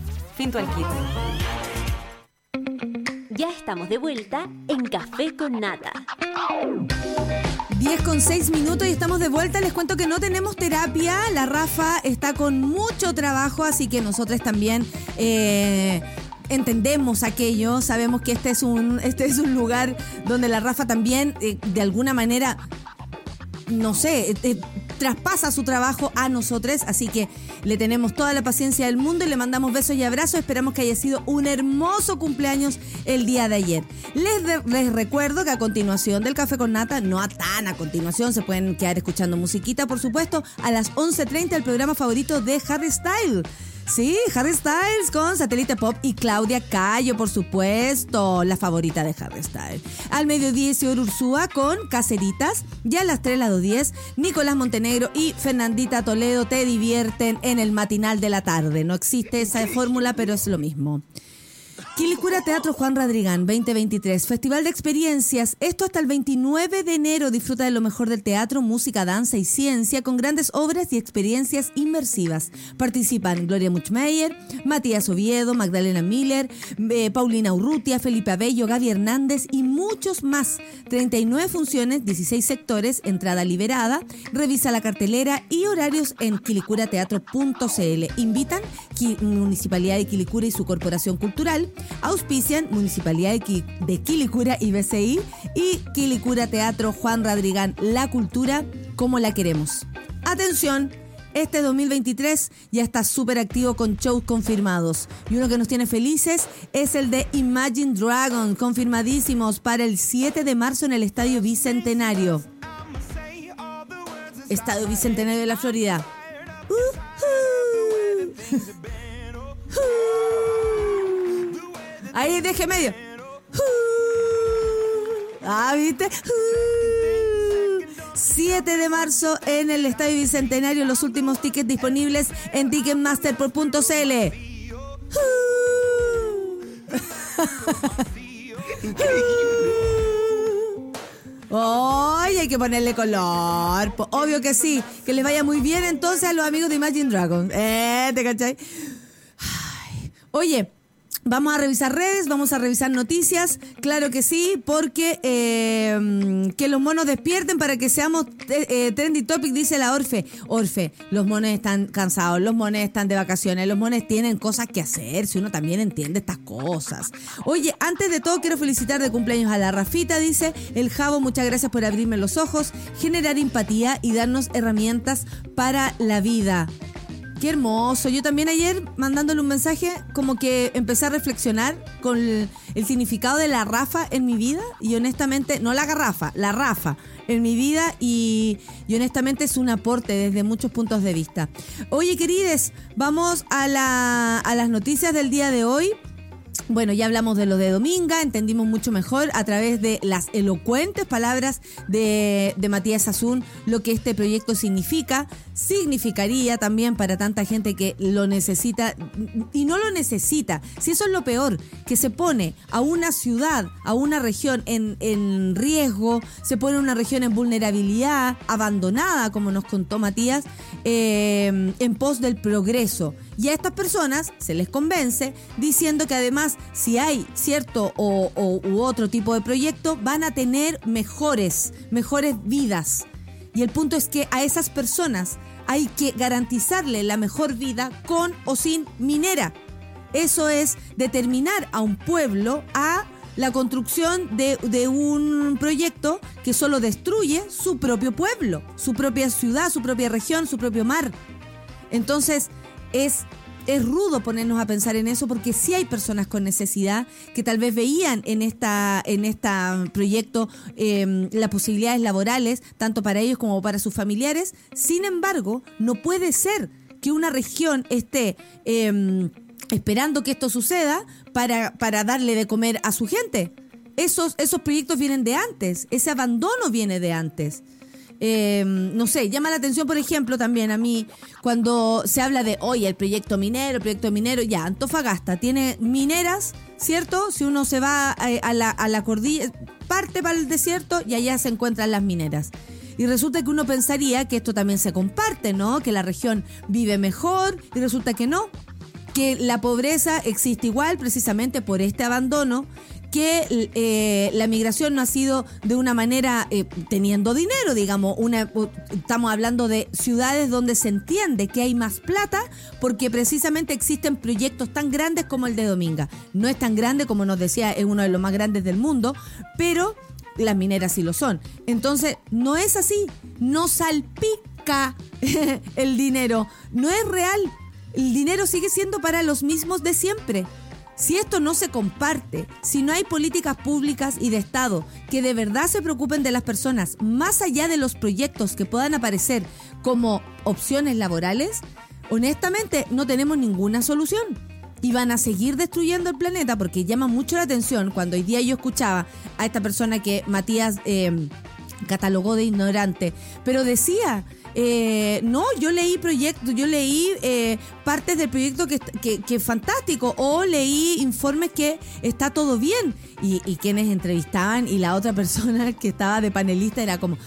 Finto al Kit. Ya estamos de vuelta en Café con Nata. 10 con 6 minutos y estamos de vuelta. Les cuento que no tenemos terapia. La Rafa está con mucho trabajo, así que nosotros también eh, entendemos aquello. Sabemos que este es un, este es un lugar donde la Rafa también, eh, de alguna manera, no sé, eh, traspasa su trabajo a nosotros, así que le tenemos toda la paciencia del mundo y le mandamos besos y abrazos. Esperamos que haya sido un hermoso cumpleaños el día de ayer. Les, les recuerdo que a continuación del Café con Nata, no a tan a continuación, se pueden quedar escuchando musiquita, por supuesto, a las 11.30 el programa favorito de Harry Style. Sí, Harry Styles con Satélite Pop y Claudia Cayo, por supuesto, la favorita de Harry Styles. Al mediodía, Señor Ursúa con Caceritas. Y a las 3, lado 10, Nicolás Montenegro y Fernandita Toledo te divierten en el matinal de la tarde. No existe esa fórmula, pero es lo mismo. Quilicura Teatro Juan Radrigán 2023, Festival de Experiencias. Esto hasta el 29 de enero. Disfruta de lo mejor del teatro, música, danza y ciencia con grandes obras y experiencias inmersivas. Participan Gloria Muchmeyer, Matías Oviedo, Magdalena Miller, eh, Paulina Urrutia, Felipe Abello, Gaby Hernández y muchos más. 39 funciones, 16 sectores, entrada liberada. Revisa la cartelera y horarios en quilicurateatro.cl. Invitan Municipalidad de Quilicura y su Corporación Cultural. Auspician Municipalidad de Quilicura y BCI y Quilicura Teatro Juan Radrigán, la cultura como la queremos. Atención, este 2023 ya está súper activo con shows confirmados. Y uno que nos tiene felices es el de Imagine Dragon, confirmadísimos para el 7 de marzo en el Estadio Bicentenario. Estadio Bicentenario de la Florida. Ahí deje medio. Ah, ¿viste? 7 de marzo en el Estadio Bicentenario. Los últimos tickets disponibles en ticketmaster.cl. ¡Ay, hay que ponerle color! Obvio que sí. Que les vaya muy bien entonces a los amigos de Imagine Dragons. ¿Eh? ¿Te cachai? Oye, vamos a revisar redes, vamos a revisar noticias. Claro que sí, porque eh, que los monos despierten para que seamos eh, eh, trendy topic, dice la Orfe. Orfe, los monos están cansados, los monos están de vacaciones, los monos tienen cosas que hacer, si uno también entiende estas cosas. Oye, antes de todo quiero felicitar de cumpleaños a la Rafita, dice el Javo, muchas gracias por abrirme los ojos, generar empatía y darnos herramientas para la vida. Qué hermoso. Yo también ayer mandándole un mensaje como que empecé a reflexionar con el, significado de la Rafa en mi vida y honestamente, no la garrafa, la Rafa en mi vida y, y honestamente es un aporte desde muchos puntos de vista. Oye, querides, vamos a, la, a las noticias del día de hoy. Bueno, ya hablamos de lo de Dominga, entendimos mucho mejor a través de las elocuentes palabras de, de Matías Azún lo que este proyecto significa, significaría también para tanta gente que lo necesita y no lo necesita. Si eso es lo peor, que se pone a una ciudad, a una región en, en riesgo, se pone una región en vulnerabilidad, abandonada, como nos contó Matías, eh, en pos del progreso. Y a estas personas se les convence diciendo que además si hay cierto o, o- u otro tipo de proyecto van a tener mejores, mejores vidas. Y el punto es que a esas personas hay que garantizarle la mejor vida con o sin minera. Eso es determinar a un pueblo a la construcción de, un proyecto que solo destruye su propio pueblo, su propia ciudad, su propia región, su propio mar. Entonces, es, es rudo ponernos a pensar en eso porque sí hay personas con necesidad que tal vez veían en esta en este proyecto eh, las posibilidades laborales, tanto para ellos como para sus familiares. Sin embargo, no puede ser que una región esté... eh, esperando que esto suceda para, para darle de comer a su gente. Esos, esos proyectos vienen de antes, ese abandono viene de antes. Eh, no sé, llama la atención, por ejemplo, también a mí, cuando se habla de, oye, el proyecto minero, el proyecto minero, ya, Antofagasta tiene mineras, ¿cierto? Si uno se va a, a la, a la cordilla, parte para el desierto y allá se encuentran las mineras. Y resulta que uno pensaría que esto también se comparte, ¿no? Que la región vive mejor y resulta que no que la pobreza existe igual precisamente por este abandono, que eh, la migración no ha sido de una manera eh, teniendo dinero, digamos, una, estamos hablando de ciudades donde se entiende que hay más plata porque precisamente existen proyectos tan grandes como el de Dominga. No es tan grande como nos decía, es uno de los más grandes del mundo, pero las mineras sí lo son. Entonces, no es así, no salpica el dinero, no es real el dinero sigue siendo para los mismos de siempre. Si esto no se comparte, si no hay políticas públicas y de Estado que de verdad se preocupen de las personas, más allá de los proyectos que puedan aparecer como opciones laborales, honestamente no tenemos ninguna solución. Y van a seguir destruyendo el planeta porque llama mucho la atención cuando hoy día yo escuchaba a esta persona que Matías eh, catalogó de ignorante, pero decía... Eh, no, yo leí proyectos, yo leí eh, partes del proyecto que, que, es fantástico, o leí informes que está todo bien. Y, y quienes entrevistaban, y la otra persona que estaba de panelista era como,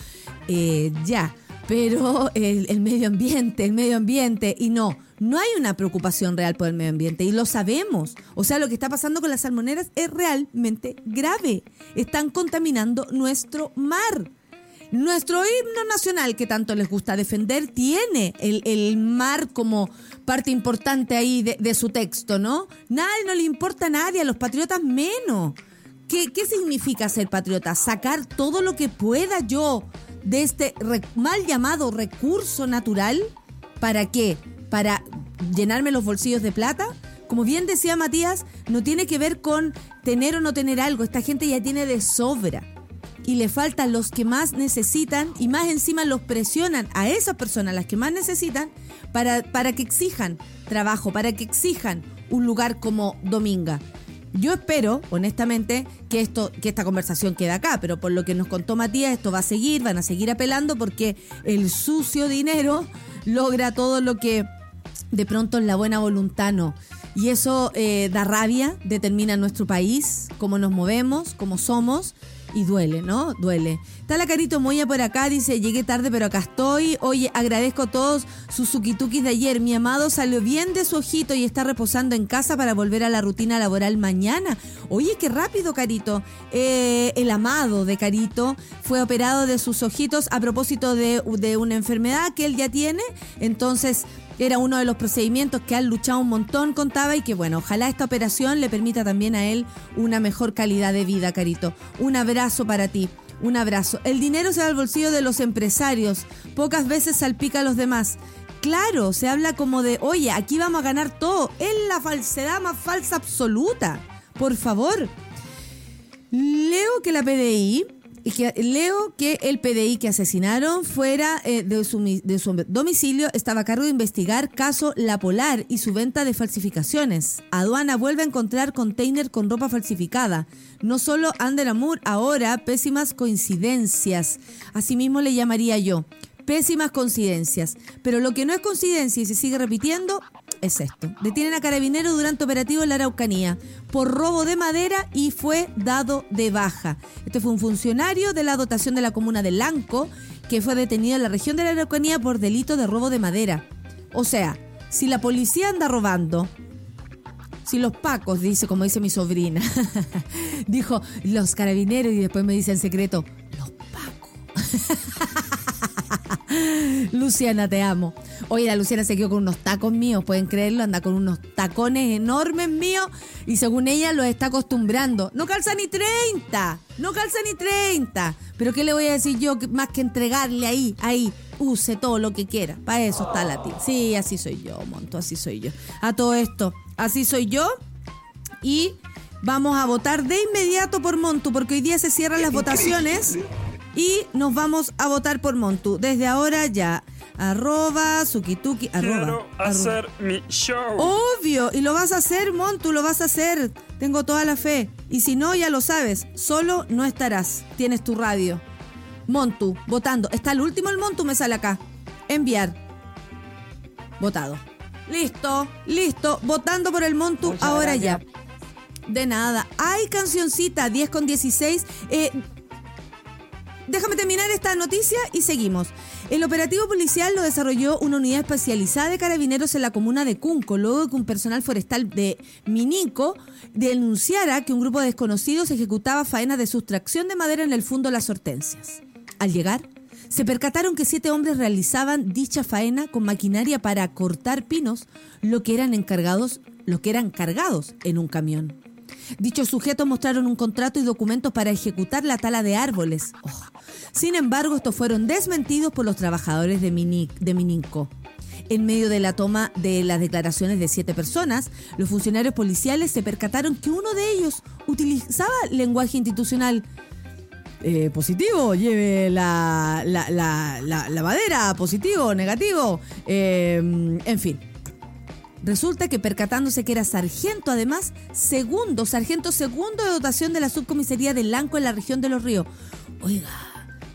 eh, ya, pero el medio ambiente, el medio ambiente, y no, no hay una preocupación real por el medio ambiente y lo sabemos. O sea, lo que está pasando con las salmoneras es realmente grave. Están contaminando nuestro mar. Nuestro himno nacional, que tanto les gusta defender, tiene el, el mar como parte importante ahí de, su texto, ¿no? Nadie, no le importa a nadie, a los patriotas menos. ¿Qué, ¿Qué significa ser patriota? Sacar todo lo que pueda yo de este mal llamado recurso natural. ¿Para qué? ¿Para llenarme los bolsillos de plata? Como bien decía Matías, no tiene que ver con tener o no tener algo. Esta gente ya tiene de sobra y le faltan los que más necesitan y más encima los presionan a esas personas, las que más necesitan, para, para que exijan trabajo, para que exijan un lugar como Dominga. Yo espero, honestamente, que esto, que esta conversación quede acá, pero por lo que nos contó Matías, esto va a seguir, van a seguir apelando porque el sucio dinero logra todo lo que de pronto en la buena voluntad no. Y eso eh, da rabia, determina nuestro país, cómo nos movemos, cómo somos Y duele, ¿no? Duele. Está la Carito Moya por acá, dice, llegué tarde pero acá estoy. Oye, agradezco a todos sus sukitukis de ayer. Mi amado salió bien de su ojito y está reposando en casa para volver a la rutina laboral mañana. Oye, qué rápido, Carito. Eh, el amado de Carito fue operado de sus ojitos a propósito de, de una enfermedad que él ya tiene. Entonces... Era uno de los procedimientos que han luchado un montón, contaba, y que bueno, ojalá esta operación le permita también a él una mejor calidad de vida, Carito. Un abrazo para ti. Un abrazo. El dinero se va al bolsillo de los empresarios. Pocas veces salpica a los demás. Claro, se habla como de, oye, aquí vamos a ganar todo. Es la falsedad más falsa absoluta. Por favor. Leo que la PDI y que leo que el PDI que asesinaron fuera eh, de, su, de, su, domicilio estaba a cargo de investigar caso La Polar y su venta de falsificaciones. Aduana vuelve a encontrar container con ropa falsificada. No solo Ander Amour, ahora pésimas coincidencias. Asimismo le llamaría yo. Pésimas coincidencias. Pero lo que no es coincidencia y se sigue repitiendo es esto. Detienen a Carabinero durante operativo en la Araucanía por robo de madera y fue dado de baja. Este fue un funcionario de la dotación de la comuna de Lanco que fue detenido en la región de la Araucanía por delito de robo de madera. O sea, si la policía anda robando, si los pacos, dice como dice mi sobrina, dijo los carabineros y después me dice en secreto, los pacos. Luciana, te amo. Oye, la Luciana se quedó con unos tacos míos, pueden creerlo, anda con unos tacones enormes míos y según ella los está acostumbrando. No calza ni 30, no calza ni 30. Pero ¿qué le voy a decir yo más que entregarle ahí, ahí? Use todo lo que quiera. Para eso está la tía. Sí, así soy yo, Monto, así soy yo. A todo esto, así soy yo. Y vamos a votar de inmediato por Montu, porque hoy día se cierran las votaciones y nos vamos a votar por Montu. Desde ahora ya. Arroba, Sukituki, arroba. Quiero hacer mi show. Obvio, y lo vas a hacer, Montu, lo vas a hacer. Tengo toda la fe. Y si no, ya lo sabes, solo no estarás. Tienes tu radio. Montu, votando. Está el último el Montu, me sale acá. Enviar. Votado. Listo, listo. Votando por el Montu Muchas ahora gracias. ya. De nada. Hay cancioncita 10 con 16. Eh, Déjame terminar esta noticia y seguimos. El operativo policial lo desarrolló una unidad especializada de carabineros en la comuna de Cunco, luego de que un personal forestal de Minico denunciara que un grupo de desconocidos ejecutaba faenas de sustracción de madera en el fondo Las Hortensias. Al llegar, se percataron que siete hombres realizaban dicha faena con maquinaria para cortar pinos, lo que eran encargados, lo que eran cargados en un camión. Dichos sujetos mostraron un contrato y documentos para ejecutar la tala de árboles. Oh. Sin embargo, estos fueron desmentidos por los trabajadores de, Mini- de Mininco. En medio de la toma de las declaraciones de siete personas, los funcionarios policiales se percataron que uno de ellos utilizaba lenguaje institucional. Eh, positivo, lleve la- la madera, positivo, negativo, eh, en fin. Resulta que percatándose que era sargento, además, segundo, sargento segundo de dotación de la subcomisaría de Lanco en la región de Los Ríos. Oiga,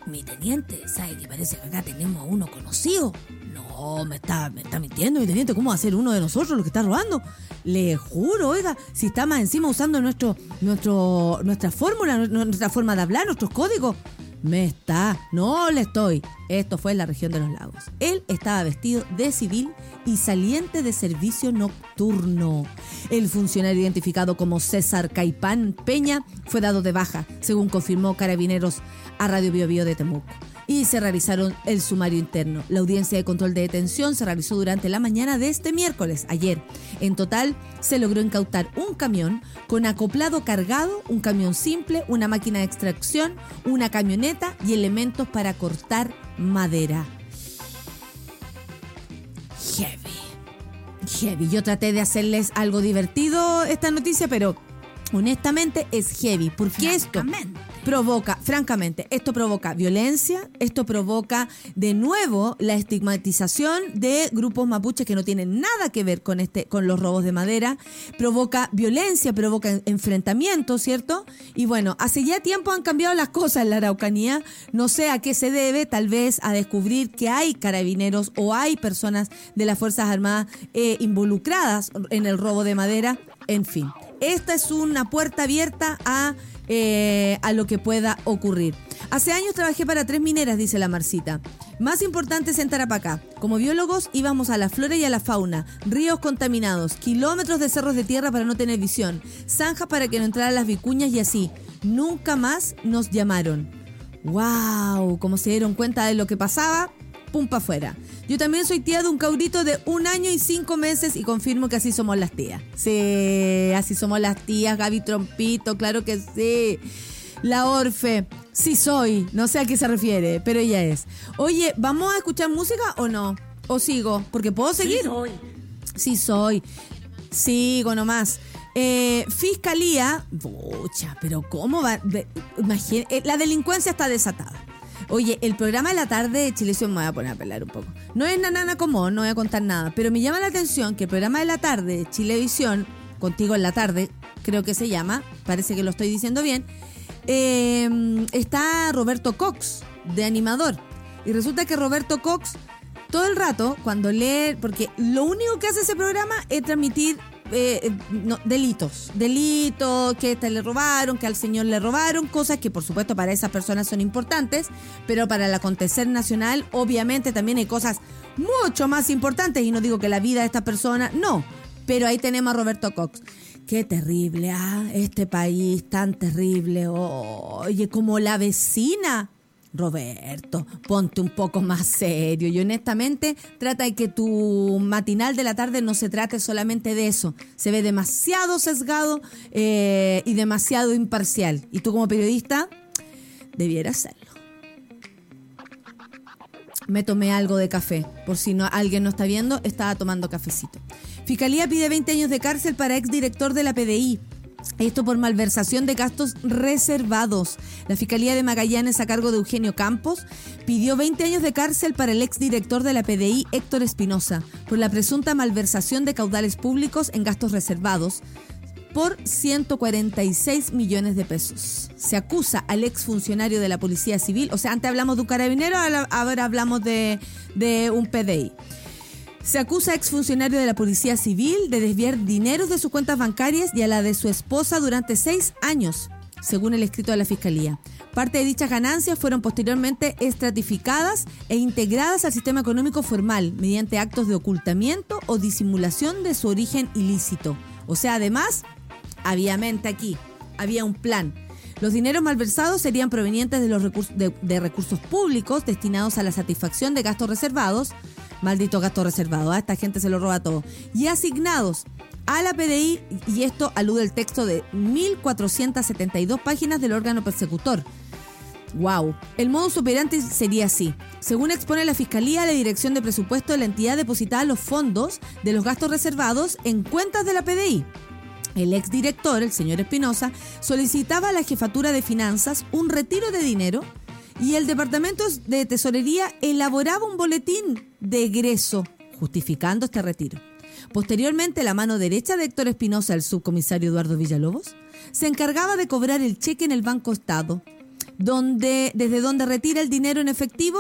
mi teniente, ¿sabe que parece que acá tenemos a uno conocido? No, me está, me está mintiendo, mi teniente, ¿cómo va a ser uno de nosotros lo que está robando? Le juro, oiga, si está más encima usando nuestro, nuestro, nuestra fórmula, nu- nuestra forma de hablar, nuestros códigos. Me está, no le estoy. Esto fue en la región de los lagos. Él estaba vestido de civil y saliente de servicio nocturno. El funcionario identificado como César Caipán Peña fue dado de baja, según confirmó Carabineros a Radio Bio de Temuco. Y se realizaron el sumario interno. La audiencia de control de detención se realizó durante la mañana de este miércoles, ayer. En total, se logró incautar un camión con acoplado cargado, un camión simple, una máquina de extracción, una camioneta y elementos para cortar madera. Heavy. Heavy. Yo traté de hacerles algo divertido esta noticia, pero honestamente es heavy. Porque esto provoca, francamente, esto provoca violencia, esto provoca de nuevo la estigmatización de grupos mapuches que no tienen nada que ver con este, con los robos de madera, provoca violencia, provoca en- enfrentamiento, ¿cierto? Y bueno, hace ya tiempo han cambiado las cosas en la Araucanía, no sé a qué se debe, tal vez a descubrir que hay carabineros o hay personas de las Fuerzas Armadas eh, involucradas en el robo de madera, en fin. Esta es una puerta abierta a eh, a lo que pueda ocurrir. Hace años trabajé para tres mineras, dice la Marcita. Más importantes en Tarapacá. Como biólogos íbamos a la flora y a la fauna, ríos contaminados, kilómetros de cerros de tierra para no tener visión, zanjas para que no entraran las vicuñas y así. Nunca más nos llamaron. ¡Wow! Como se dieron cuenta de lo que pasaba, pum pa' afuera. Yo también soy tía de un caurito de un año y cinco meses y confirmo que así somos las tías. Sí, así somos las tías, Gaby Trompito, claro que sí. La Orfe, sí soy, no sé a qué se refiere, pero ella es. Oye, ¿vamos a escuchar música o no? ¿O sigo? Porque puedo seguir. Sí soy. Sí soy. Sigo nomás. Eh, fiscalía, pucha, pero ¿cómo va? Eh, la delincuencia está desatada. Oye, el programa de la tarde de Chilevisión me voy a poner a pelar un poco. No es nanana como, no voy a contar nada, pero me llama la atención que el programa de la tarde de Chilevisión, contigo en la tarde, creo que se llama, parece que lo estoy diciendo bien, eh, está Roberto Cox, de animador. Y resulta que Roberto Cox, todo el rato, cuando lee, porque lo único que hace ese programa es transmitir eh, delitos, delitos que este le robaron, que al señor le robaron, cosas que por supuesto para esas personas son importantes, pero para el acontecer nacional obviamente también hay cosas mucho más importantes y no digo que la vida de esta persona, no, pero ahí tenemos a Roberto Cox. Qué terrible, ah, este país tan terrible. oye, como la vecina Roberto, ponte un poco más serio y honestamente trata de que tu matinal de la tarde no se trate solamente de eso. Se ve demasiado sesgado eh, y demasiado imparcial. Y tú como periodista debieras hacerlo. Me tomé algo de café. Por si no, alguien no está viendo, estaba tomando cafecito. Fiscalía pide 20 años de cárcel para exdirector de la PDI. Esto por malversación de gastos reservados. La Fiscalía de Magallanes, a cargo de Eugenio Campos, pidió 20 años de cárcel para el exdirector de la PDI, Héctor Espinosa, por la presunta malversación de caudales públicos en gastos reservados por 146 millones de pesos. Se acusa al exfuncionario de la Policía Civil, o sea, antes hablamos de un carabinero, ahora hablamos de, de un PDI. Se acusa a exfuncionario de la Policía Civil de desviar dineros de sus cuentas bancarias y a la de su esposa durante seis años, según el escrito de la Fiscalía. Parte de dichas ganancias fueron posteriormente estratificadas e integradas al sistema económico formal mediante actos de ocultamiento o disimulación de su origen ilícito. O sea, además, había mente aquí, había un plan. Los dineros malversados serían provenientes de los recursos, de recursos públicos destinados a la satisfacción de gastos reservados, Maldito gasto reservado, a ¿ah? esta gente se lo roba todo. Y asignados a la PDI, y esto alude al texto de 1.472 páginas del órgano persecutor. Wow. El modo operandi sería así. Según expone la Fiscalía, la Dirección de Presupuesto de la entidad depositaba los fondos de los gastos reservados en cuentas de la PDI. El exdirector, el señor Espinosa, solicitaba a la Jefatura de Finanzas un retiro de dinero y el Departamento de Tesorería elaboraba un boletín de egreso justificando este retiro. Posteriormente, la mano derecha de Héctor Espinosa, el subcomisario Eduardo Villalobos, se encargaba de cobrar el cheque en el Banco Estado, donde, desde donde retira el dinero en efectivo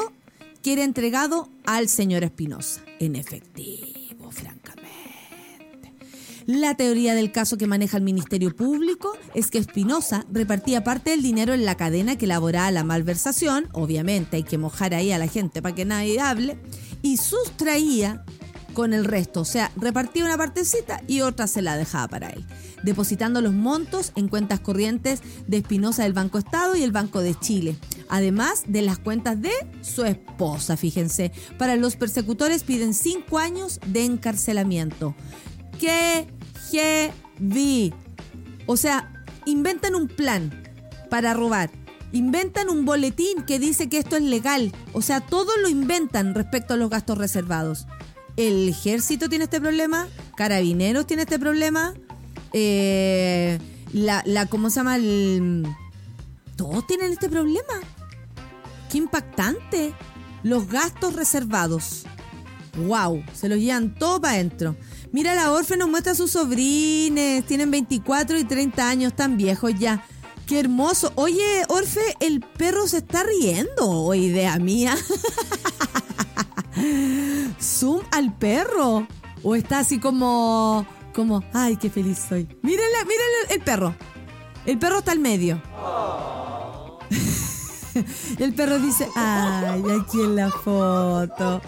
que era entregado al señor Espinosa. En efectivo, francamente. La teoría del caso que maneja el Ministerio Público es que Espinosa repartía parte del dinero en la cadena que elaboraba la malversación, obviamente hay que mojar ahí a la gente para que nadie hable, y sustraía con el resto, o sea, repartía una partecita y otra se la dejaba para él, depositando los montos en cuentas corrientes de Espinosa del Banco Estado y el Banco de Chile, además de las cuentas de su esposa, fíjense. Para los persecutores piden cinco años de encarcelamiento. ¿Qué vi. O sea, inventan un plan para robar. Inventan un boletín que dice que esto es legal. O sea, todo lo inventan respecto a los gastos reservados. El ejército tiene este problema, carabineros tiene este problema, eh, la, la, ¿cómo se llama? todos tienen este problema. Qué impactante. Los gastos reservados. Wow, se los llevan todo para adentro. Mira, la Orfe nos muestra a sus sobrines. Tienen 24 y 30 años, tan viejos ya. Qué hermoso. Oye, Orfe, el perro se está riendo. O idea mía. Zoom al perro. O está así como. Como, ay, qué feliz soy. Mírenle, mírenle el perro. El perro está al medio. el perro dice, ay, aquí en la foto.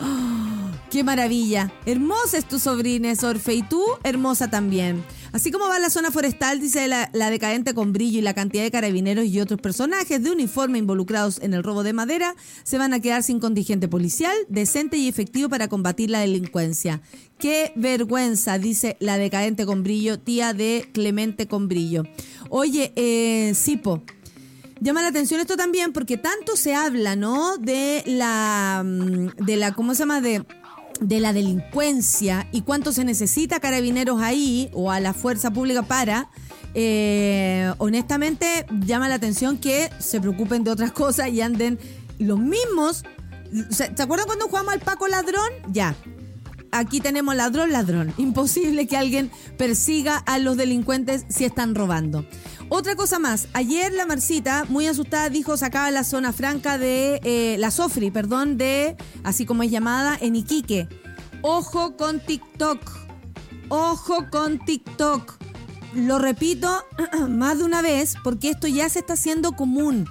¡Oh, ¡Qué maravilla! Hermosa es tu sobrina, Sorfe, y tú hermosa también. Así como va la zona forestal, dice la, la, decadente con brillo y la cantidad de carabineros y otros personajes de uniforme involucrados en el robo de madera, se van a quedar sin contingente policial decente y efectivo para combatir la delincuencia. Qué vergüenza, dice la decadente con brillo, tía de Clemente con brillo. Oye, eh, Sipo. Llama la atención esto también porque tanto se habla, ¿no? De la, mm, de la, ¿cómo se llama? De de la delincuencia y cuánto se necesita carabineros ahí o a la fuerza pública para, eh, honestamente llama la atención que se preocupen de otras cosas y anden los mismos. ¿Se acuerdan cuando jugamos al Paco Ladrón? Ya. Aquí tenemos ladrón, ladrón. Imposible que alguien persiga a los delincuentes si están robando. Otra cosa más, ayer la Marcita, muy asustada, dijo sacaba la zona franca de eh, la Sofri, perdón, de, así como es llamada, en Iquique. Ojo con TikTok. Ojo con TikTok. Lo repito más de una vez porque esto ya se está haciendo común.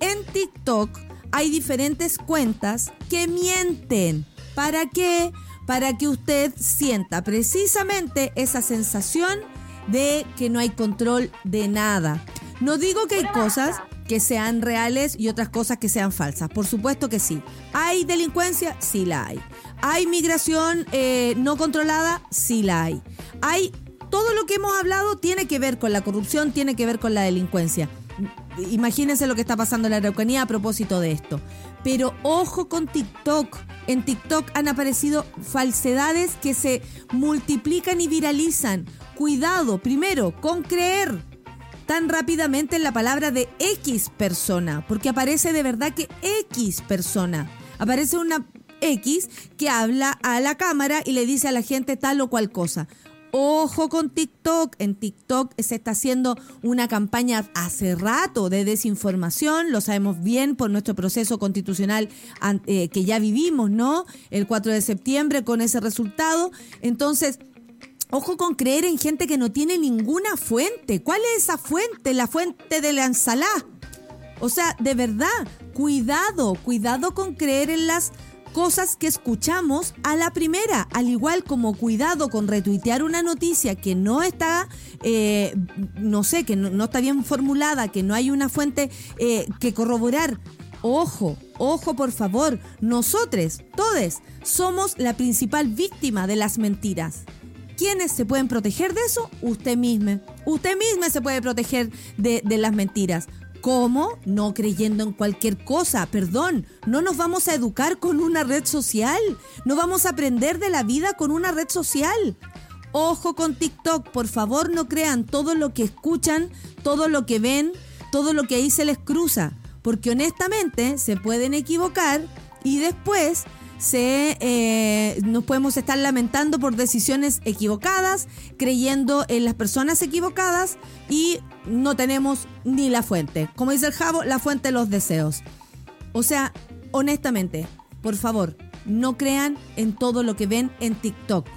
En TikTok hay diferentes cuentas que mienten. ¿Para qué? Para que usted sienta precisamente esa sensación de que no hay control de nada. No digo que hay cosas que sean reales y otras cosas que sean falsas. Por supuesto que sí. ¿Hay delincuencia? Sí la hay. ¿Hay migración eh, no controlada? Sí la hay. Hay todo lo que hemos hablado tiene que ver con la corrupción, tiene que ver con la delincuencia. Imagínense lo que está pasando en la Araucanía a propósito de esto. Pero ojo con TikTok. En TikTok han aparecido falsedades que se multiplican y viralizan cuidado primero con creer tan rápidamente en la palabra de X persona, porque aparece de verdad que X persona. Aparece una X que habla a la cámara y le dice a la gente tal o cual cosa. Ojo con TikTok. En TikTok se está haciendo una campaña hace rato de desinformación. Lo sabemos bien por nuestro proceso constitucional eh, que ya vivimos, ¿no? El 4 de septiembre con ese resultado. Entonces, Ojo con creer en gente que no tiene ninguna fuente. ¿Cuál es esa fuente? La fuente de la. O sea, de verdad, cuidado, cuidado con creer en las cosas que escuchamos a la primera, al igual como cuidado con retuitear una noticia que no está, eh, no sé, que no, está bien formulada, que no hay una fuente eh, que corroborar. Ojo, ojo por favor, nosotros, todos, somos la principal víctima de las mentiras. ¿Quiénes se pueden proteger de eso? Usted mismo. Usted mismo se puede proteger de, las mentiras. ¿Cómo? No creyendo en cualquier cosa, perdón. No nos vamos a educar con una red social. No vamos a aprender de la vida con una red social. Ojo con TikTok, por favor no crean todo lo que escuchan, todo lo que ven, todo lo que ahí se les cruza. Porque honestamente se pueden equivocar y después se, eh, nos podemos estar lamentando por decisiones equivocadas, creyendo en las personas equivocadas y no tenemos ni la fuente. Como dice el Javo, la fuente de los deseos. O sea, honestamente, por favor, no crean en todo lo que ven en TikTok.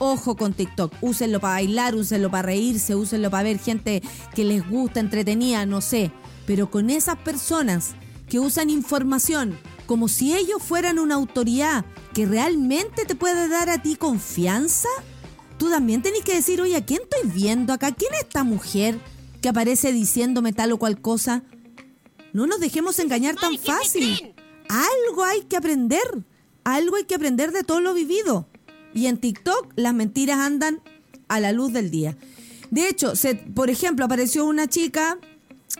Ojo con TikTok, úsenlo para bailar, úsenlo para reírse, úsenlo para ver gente que les gusta, entretenida, no sé. Pero con esas personas que usan información como si ellos fueran una autoridad que realmente te puede dar a ti confianza, tú también tenés que decir, oye, ¿a quién estoy viendo acá? ¿Quién es esta mujer que aparece diciéndome tal o cual cosa? No nos dejemos engañar tan fácil. Algo hay que aprender. Algo hay que aprender de todo lo vivido. Y en TikTok las mentiras andan a la luz del día. De hecho, se, por ejemplo, apareció una chica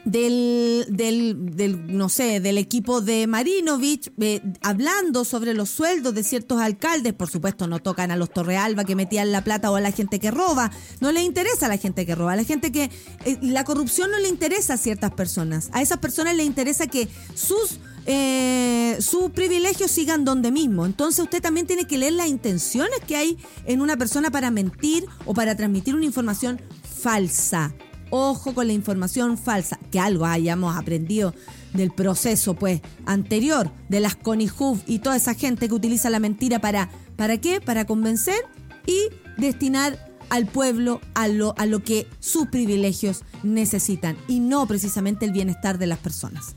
del, del, del, no sé, del equipo de Marinovich, eh, hablando sobre los sueldos de ciertos alcaldes. Por supuesto, no tocan a los Torrealba que metían la plata o a la gente que roba. No le interesa a la gente que roba. A la gente que. Eh, la corrupción no le interesa a ciertas personas. A esas personas le interesa que sus. Eh, sus privilegios sigan donde mismo. Entonces usted también tiene que leer las intenciones que hay en una persona para mentir o para transmitir una información falsa. Ojo con la información falsa, que algo hayamos aprendido del proceso pues anterior de las Connie y toda esa gente que utiliza la mentira para ¿para qué? Para convencer y destinar al pueblo a lo, a lo que sus privilegios necesitan y no precisamente el bienestar de las personas.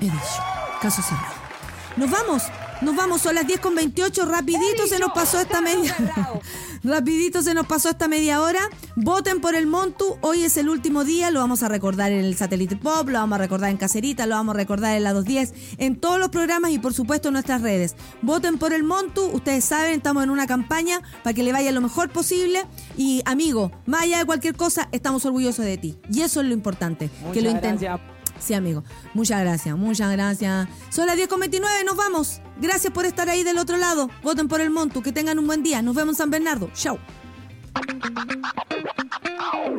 He dicho, caso cerrado. Nos vamos, nos vamos, son las 10 con 28, rapidito se nos pasó esta media. Rapidito se nos pasó esta media hora. Voten por el Montu, hoy es el último día, lo vamos a recordar en el Satélite Pop, lo vamos a recordar en Cacerita, lo vamos a recordar en la 210, en todos los programas y por supuesto en nuestras redes. Voten por el Montu, ustedes saben, estamos en una campaña para que le vaya lo mejor posible y amigo, más allá de cualquier cosa, estamos orgullosos de ti. Y eso es lo importante, que lo intenten. Sí, amigo. Muchas gracias, muchas gracias. Son las 10.29, nos vamos. Gracias por estar ahí del otro lado. Voten por el Montu, que tengan un buen día. Nos vemos en San Bernardo. Chao.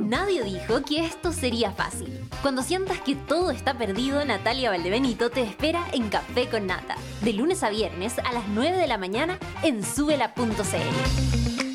Nadie dijo que esto sería fácil. Cuando sientas que todo está perdido, Natalia Valdebenito te espera en Café con Nata. De lunes a viernes a las 9 de la mañana en subela.cl.